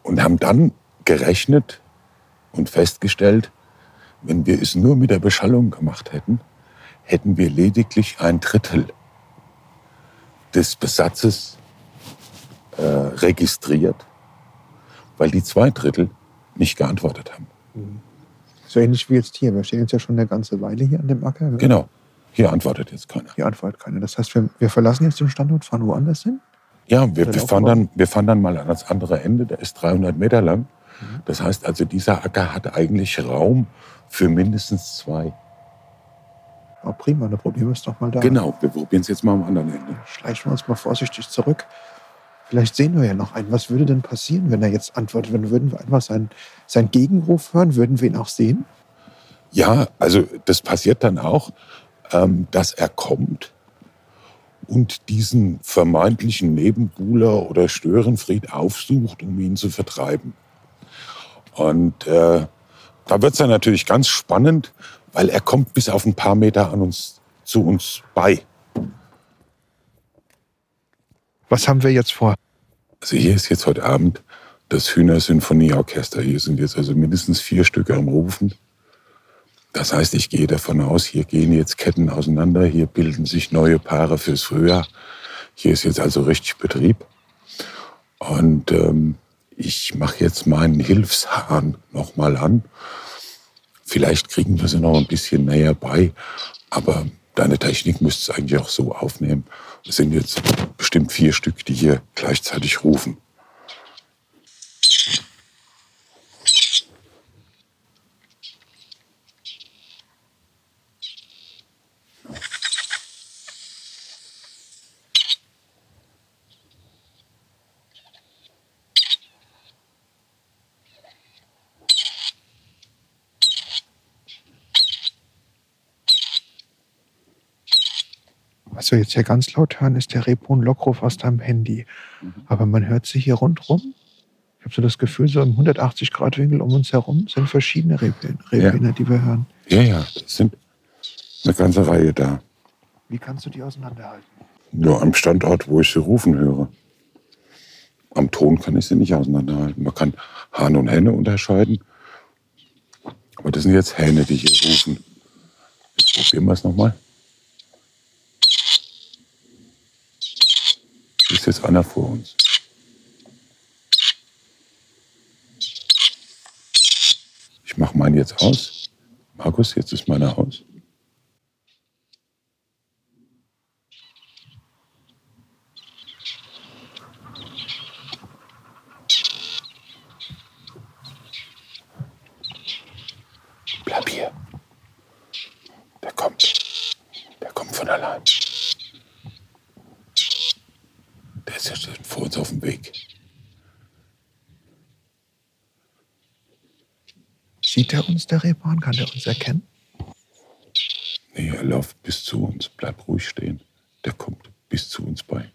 Und haben dann gerechnet und festgestellt, wenn wir es nur mit der Beschallung gemacht hätten, hätten wir lediglich ein Drittel des Besatzes äh, registriert, weil die zwei Drittel nicht geantwortet haben. So ähnlich wie jetzt hier. Wir stehen jetzt ja schon eine ganze Weile hier an dem Acker. ne? Genau. Hier antwortet jetzt keiner. Hier antwortet keiner. Das heißt, wir, wir verlassen jetzt den Standort, fahren woanders hin. Ja, wir, Oder wir, fahren dann, wir fahren dann mal an das andere Ende, der ist 300 Meter lang. Das heißt also, dieser Acker hat eigentlich Raum für mindestens zwei. Oh, prima, das Problem ist doch mal da. Genau, wir probieren es jetzt mal am anderen Ende. Schleichen wir uns mal vorsichtig zurück. Vielleicht sehen wir ja noch einen. Was würde denn passieren, wenn er jetzt antwortet? Wenn würden wir einfach seinen, seinen Gegenruf hören, würden wir ihn auch sehen? Ja, also das passiert dann auch, ähm, dass er kommt und diesen vermeintlichen Nebenbuhler oder Störenfried aufsucht, um ihn zu vertreiben. Und äh, da wird es dann natürlich ganz spannend, weil er kommt bis auf ein paar Meter an uns zu uns bei. Was haben wir jetzt vor? Also hier ist jetzt heute Abend das Hühnersinfonieorchester. Hier sind jetzt also mindestens vier Stücke am Rufen. Das heißt, ich gehe davon aus, hier gehen jetzt Ketten auseinander, hier bilden sich neue Paare fürs Frühjahr. Hier ist jetzt also richtig Betrieb. Und ähm, ich mache jetzt meinen Hilfshahn nochmal an. Vielleicht kriegen wir sie noch ein bisschen näher bei, aber deine Technik müsste es eigentlich auch so aufnehmen. Es sind jetzt bestimmt vier Stück, die hier gleichzeitig rufen. Was wir jetzt hier ganz laut hören, ist der Rebhuhn Lockruf aus deinem Handy. Aber man hört sie hier rundrum. Ich habe so das Gefühl, so im 180-Grad-Winkel um uns herum sind verschiedene Rebhühner, Rebhühner die wir hören. Ja, ja, es sind eine ganze Reihe da. Wie kannst du die auseinanderhalten? Nur am Standort, wo ich sie rufen höre. Am Ton kann ich sie nicht auseinanderhalten. Man kann Hahn und Henne unterscheiden. Aber das sind jetzt Hähne, die hier rufen. Jetzt probieren wir es nochmal. Ist jetzt einer vor uns. Ich mache meinen jetzt aus. Markus, jetzt ist meiner aus. Bleib hier. Der kommt. Der kommt von allein. Der ist ja schon vor uns auf dem Weg. Sieht er uns, der Rebhahn? Kann er uns erkennen? Nee, er läuft bis zu uns. Bleib ruhig stehen. Der kommt bis zu uns bei.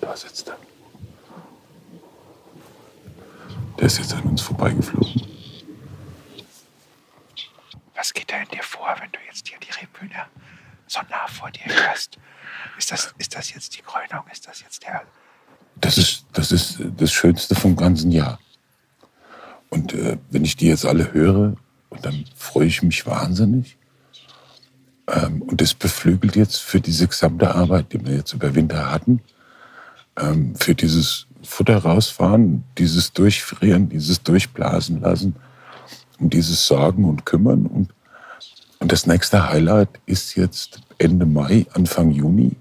Da sitzt er. Der ist jetzt an uns vorbeigeflogen. Was geht da in dir vor, wenn du jetzt hier die Rebhühner so nah vor dir hörst? Ist das, ist das jetzt die Krönung? Ist das jetzt der. Das ist, das ist das Schönste vom ganzen Jahr. Und äh, wenn ich die jetzt alle höre, und dann freue ich mich wahnsinnig. Ähm, und das beflügelt jetzt für diese gesamte Arbeit, die wir jetzt über Winter hatten, ähm, für dieses Futter rausfahren, dieses Durchfrieren, dieses Durchblasen lassen und dieses Sorgen und Kümmern. Und, und das nächste Highlight ist jetzt Ende Mai, Anfang Juni,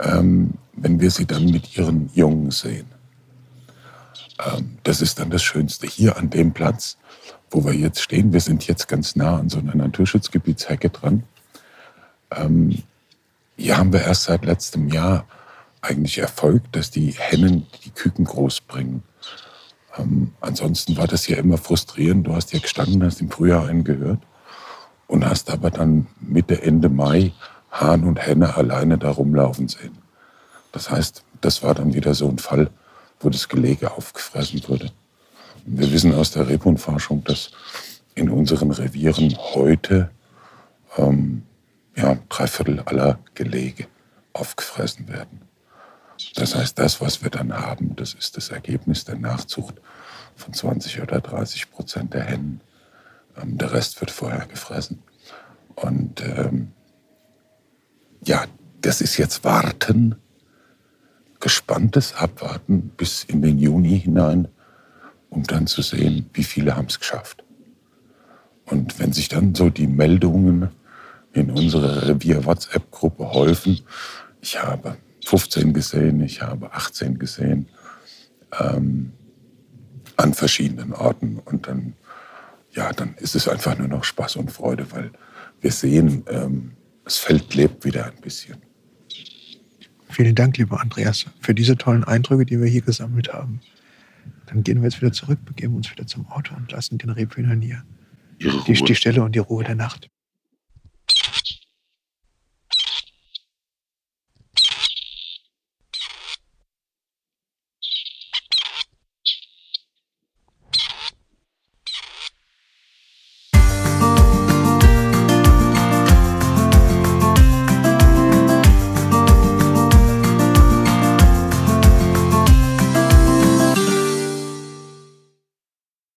ähm, wenn wir sie dann mit ihren Jungen sehen. Ähm, das ist dann das Schönste. Hier an dem Platz, wo wir jetzt stehen, wir sind jetzt ganz nah an so einer Naturschutzgebietshecke dran. Ähm, hier haben wir erst seit letztem Jahr eigentlich Erfolg, dass die Hennen die Küken groß bringen. Ähm, ansonsten war das ja immer frustrierend. Du hast ja gestanden, hast im Frühjahr einen gehört und hast aber dann Mitte, Ende Mai Hahn und Henne alleine da rumlaufen sehen. Das heißt, das war dann wieder so ein Fall, wo das Gelege aufgefressen wurde. Wir wissen aus der Rebhuhnforschung, dass in unseren Revieren heute ähm, ja, drei Viertel aller Gelege aufgefressen werden. Das heißt, das, was wir dann haben, das ist das Ergebnis der Nachzucht von 20 oder 30 Prozent der Hennen. Ähm, der Rest wird vorher gefressen. Und ähm, ja, das ist jetzt Warten, gespanntes Abwarten bis in den Juni hinein, um dann zu sehen, wie viele haben es geschafft. Und wenn sich dann so die Meldungen in unserer Revier-WhatsApp-Gruppe häufen, ich habe 15 gesehen, ich habe 18 gesehen, ähm, an verschiedenen Orten. Und dann, ja, dann ist es einfach nur noch Spaß und Freude, weil wir sehen, ähm, das Feld lebt wieder ein bisschen. Vielen Dank, lieber Andreas, für diese tollen Eindrücke, die wir hier gesammelt haben. Dann gehen wir jetzt wieder zurück, begeben uns wieder zum Auto und lassen den Rebhühnern hier die, die Stille und die Ruhe der Nacht.